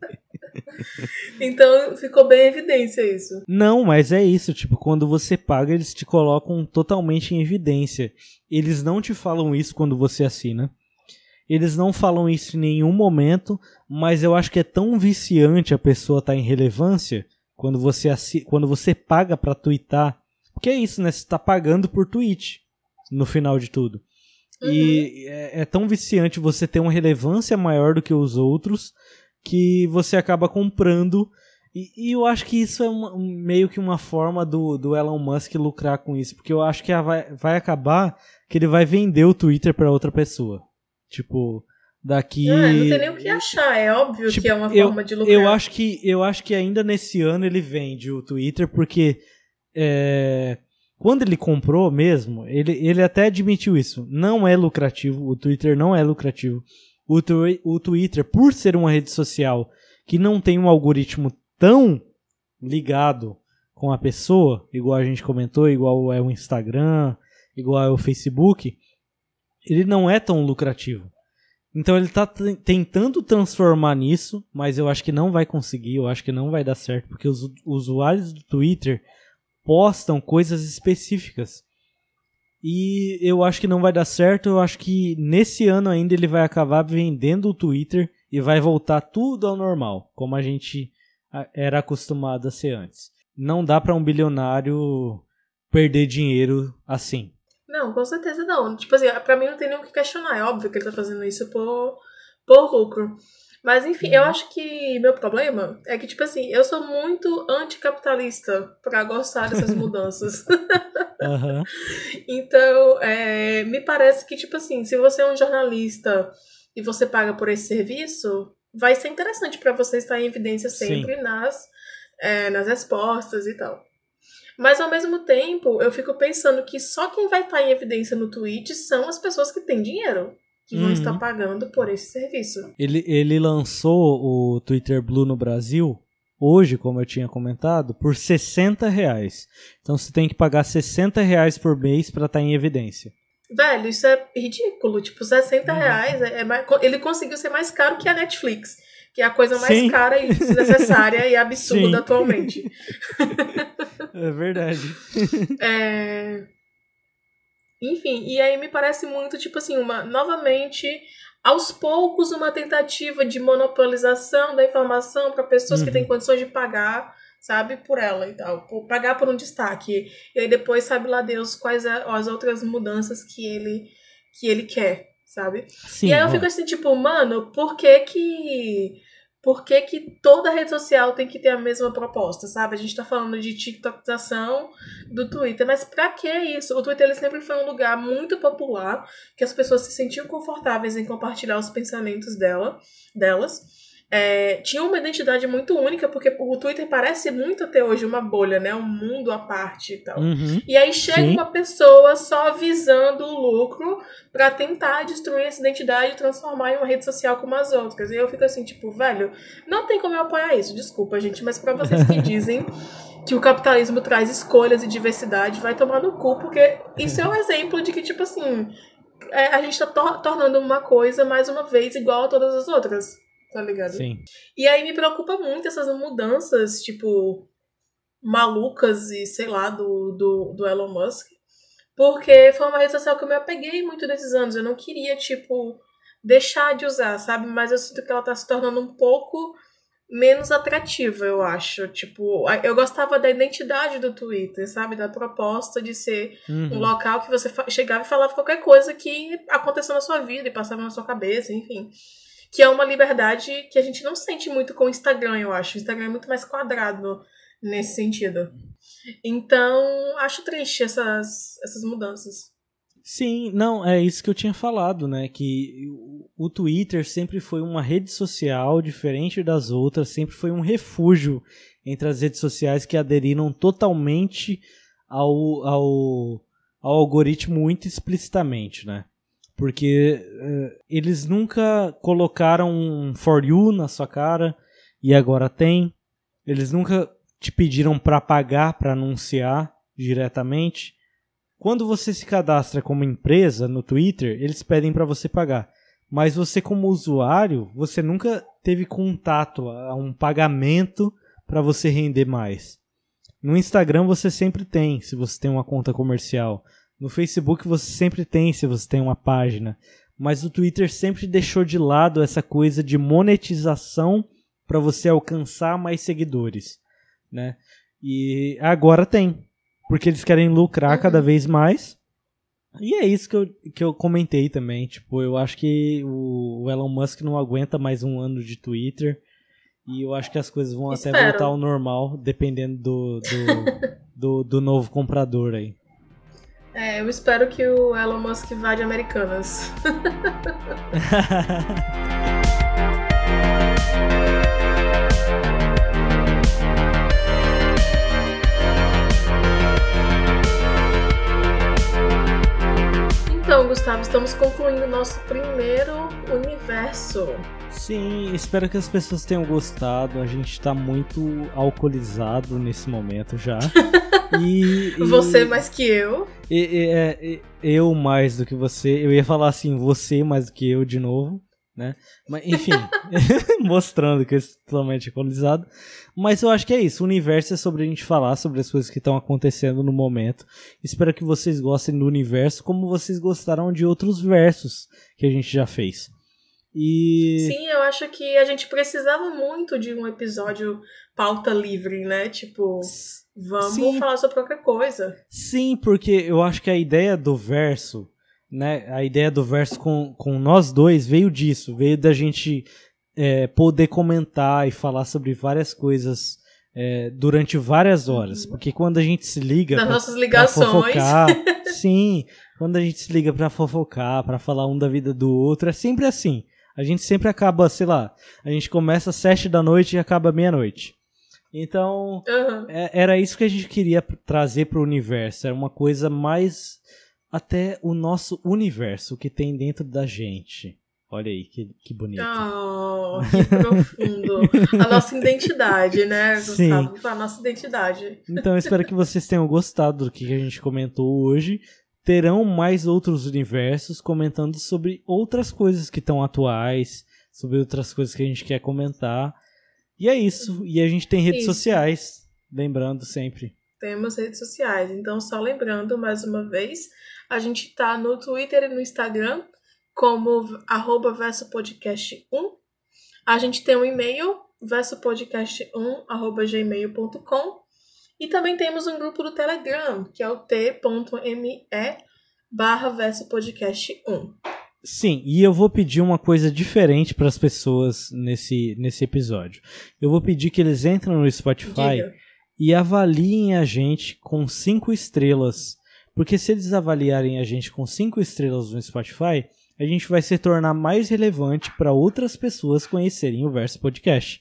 Então ficou bem em evidência isso. Não, mas é isso, tipo, quando você paga, eles te colocam totalmente em evidência. Eles não te falam isso quando você assina. Eles não falam isso em nenhum momento, mas eu acho que é tão viciante a pessoa estar em relevância quando você assi quando você paga pra twittar. Porque é isso, né? Você tá pagando por tweet no final de tudo. E é, é tão viciante você ter uma relevância maior do que os outros que você acaba comprando. E, e eu acho que isso é uma- um- meio que uma forma do, do Elon Musk lucrar com isso. Porque eu acho que vai, vai acabar que ele vai vender o Twitter pra outra pessoa. Tipo, daqui. Ah, não tem nem o que achar, é óbvio Tipo, que é uma eu- forma de lucrar. Eu acho que eu acho que ainda nesse ano ele vende o Twitter porque é, quando ele comprou mesmo, ele, ele até admitiu isso. Não é lucrativo, o Twitter não é lucrativo. O, o Twitter, por ser uma rede social que não tem um algoritmo tão ligado com a pessoa, igual a gente comentou, igual é o Instagram, igual é o Facebook, ele não é tão lucrativo. Então ele tá t- tentando transformar nisso, mas eu acho que não vai conseguir, eu acho que não vai dar certo, porque os usuários do Twitter postam coisas específicas. E eu acho que não vai dar certo, eu acho que nesse ano ainda ele vai acabar vendendo o Twitter e vai voltar tudo ao normal, como a gente era acostumado a ser antes. Não dá pra um bilionário perder dinheiro assim. Não, com certeza não. Tipo assim, pra mim não tem nem o que questionar. É óbvio que ele tá fazendo isso por, por lucro. Mas enfim, eu acho que meu problema é que, tipo assim, eu sou muito anticapitalista pra gostar dessas mudanças. Aham. Então, é, me parece que, tipo assim, se você é um jornalista e você paga por esse serviço, vai ser interessante pra você estar em evidência sempre nas, é, nas respostas e tal. Mas ao mesmo tempo, eu fico pensando que só quem vai estar em evidência no Twitch são as pessoas que têm dinheiro, que vão Uhum. estar pagando por esse serviço. Ele, ele lançou o Twitter Blue no Brasil hoje, como eu tinha comentado, por 60 reais. Então você tem que pagar 60 reais por mês pra estar em evidência. Velho, isso é ridículo. Tipo, 60 Uhum. reais é, é mais- ele conseguiu ser mais caro que a Netflix. Que é a coisa mais Sim. cara e desnecessária e absurda Sim. atualmente. É verdade. É... Enfim, e aí me parece muito, tipo assim, uma novamente, aos poucos, uma tentativa de monopolização da informação para pessoas que Uhum. têm condições de pagar, sabe, por ela e tal. Por, pagar por um destaque. E aí depois sabe lá Deus quais é- as outras mudanças que ele, que ele quer, sabe? Sim, e aí eu ó, fico assim, tipo, mano, por que que. Por que, que toda rede social tem que ter a mesma proposta, sabe? A gente tá falando de TikTokização do Twitter, mas pra que isso? O Twitter ele sempre foi um lugar muito popular, que as pessoas se sentiam confortáveis em compartilhar os pensamentos dela, delas. É, tinha uma identidade muito única, porque o Twitter parece muito até hoje uma bolha, né? Um mundo à parte e tal. Uhum. E aí chega Sim. uma pessoa só visando o lucro pra tentar destruir essa identidade e transformar em uma rede social como as outras. E eu fico assim, tipo, velho, não tem como eu apoiar isso. Desculpa, gente, mas pra vocês que dizem que o capitalismo traz escolhas e diversidade, vai tomar no cu, porque isso é um exemplo de que, tipo assim, é, a gente tá tor- tornando uma coisa, mais uma vez, igual a todas as outras. Tá ligado? Sim. E aí me preocupa muito essas mudanças, tipo, malucas e sei lá, do, do, do Elon Musk. Porque foi uma rede social que eu me apeguei muito nesses anos. Eu não queria, tipo, deixar de usar, sabe? Mas eu sinto que ela tá se tornando um pouco menos atrativa, eu acho. Tipo, eu gostava da identidade do Twitter, sabe? Da proposta de ser uhum. um local que você chegava e falava qualquer coisa que aconteceu na sua vida e passava na sua cabeça, enfim. Que é uma liberdade que a gente não sente muito com o Instagram, eu acho. O Instagram é muito mais quadrado nesse sentido. Então, acho triste essas, essas mudanças. Sim, não, é isso que eu tinha falado, né? Que o Twitter sempre foi uma rede social diferente das outras, sempre foi um refúgio entre as redes sociais que aderiram totalmente ao, ao, ao algoritmo muito explicitamente, né? Porque uh, eles nunca colocaram um For You na sua cara e agora tem. Eles nunca te pediram para pagar para anunciar diretamente. Quando você se cadastra como empresa no Twitter, eles pedem para você pagar. Mas você como usuário, você nunca teve contato a um pagamento para você render mais. No Instagram você sempre tem, se você tem uma conta comercial. No Facebook você sempre tem, se você tem uma página. Mas o Twitter sempre deixou de lado essa coisa de monetização para você alcançar mais seguidores, né? E agora tem porque eles querem lucrar uhum. cada vez mais. E é isso que eu, que eu comentei também. Tipo, eu acho que o, o Elon Musk não aguenta mais um ano de Twitter. E eu acho que as coisas vão Espero. até voltar ao normal, dependendo do, do, do, do, novo comprador aí. É, eu espero que o Elon Musk vá de Americanas. Então, Gustavo, estamos concluindo nosso primeiro universo. Sim, espero que as pessoas tenham gostado. A gente tá muito alcoolizado nesse momento já. E, e, você mais que eu. E, e, é, eu mais do que você. Eu ia falar assim, você mais do que eu de novo né? Mas, enfim, mostrando que é totalmente equalizado. Mas eu acho que é isso. O universo é sobre a gente falar sobre as coisas que estão acontecendo no momento. Espero que vocês gostem do universo como vocês gostaram de outros versos que a gente já fez. E... Sim, eu acho que a gente precisava muito de um episódio pauta livre, né? Tipo, vamos Sim. falar sobre qualquer coisa. Sim, porque eu acho que a ideia do verso né, a ideia do verso com, com nós dois veio disso, veio da gente é, poder comentar e falar sobre várias coisas é, durante várias horas, uhum. porque quando a gente se liga nas nossas ligações, fofocar, sim, quando a gente se liga para fofocar, para falar um da vida do outro, é sempre assim. A gente sempre acaba, sei lá, a gente começa às sete da noite e acaba meia-noite. Então, uhum. é, era isso que a gente queria trazer para o universo. Era uma coisa mais até o nosso universo que tem dentro da gente. Olha aí, que, que bonito. Oh, que profundo. a nossa identidade, né, Gustavo? Sim. A nossa identidade. Então, espero que vocês tenham gostado do que a gente comentou hoje. Terão mais outros universos comentando sobre outras coisas que estão atuais, sobre outras coisas que a gente quer comentar. E é isso. E a gente tem redes isso. sociais, lembrando sempre. Temos redes sociais. Então, só lembrando mais uma vez, a gente tá no Twitter e no Instagram como arroba versopodcast1. A gente tem um e-mail, versopodcast1 arroba gmail.com. E também temos um grupo do Telegram, que é o t.me barra versopodcast1. Sim, e eu vou pedir uma coisa diferente para as pessoas nesse, nesse episódio. Eu vou pedir que eles entrem no Spotify Diga. E avaliem a gente com cinco estrelas porque se eles avaliarem a gente com 5 estrelas no Spotify, a gente vai se tornar mais relevante para outras pessoas conhecerem o Verso Podcast.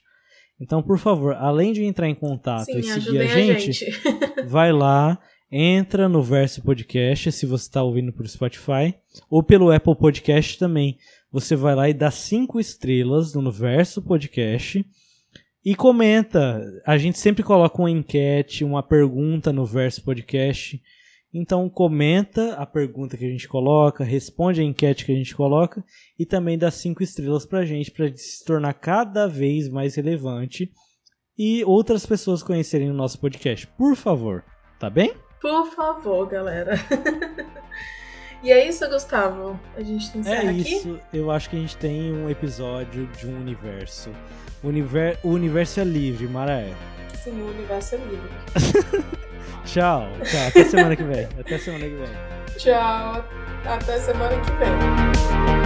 Então, por favor, além de entrar em contato Sim, e seguir a gente, a gente. vai lá, entra no Verso Podcast, se você está ouvindo por Spotify, ou pelo Apple Podcast também. Você vai lá e dá cinco estrelas no Verso Podcast e comenta. A gente sempre coloca uma enquete, uma pergunta no Verso Podcast. Então comenta a pergunta que a gente coloca, responde a enquete que a gente coloca e também dá cinco estrelas pra gente para se tornar cada vez mais relevante e outras pessoas conhecerem o nosso podcast. Por favor, tá bem? Por favor, galera. E é isso, Gustavo. A gente encerra É aqui. isso, eu acho que a gente tem um episódio de um universo. O, univer... o universo é livre, Maraé. Sim, o universo é livre. Tchau, tchau. Até semana que vem. Até semana que vem. Tchau. Até semana que vem.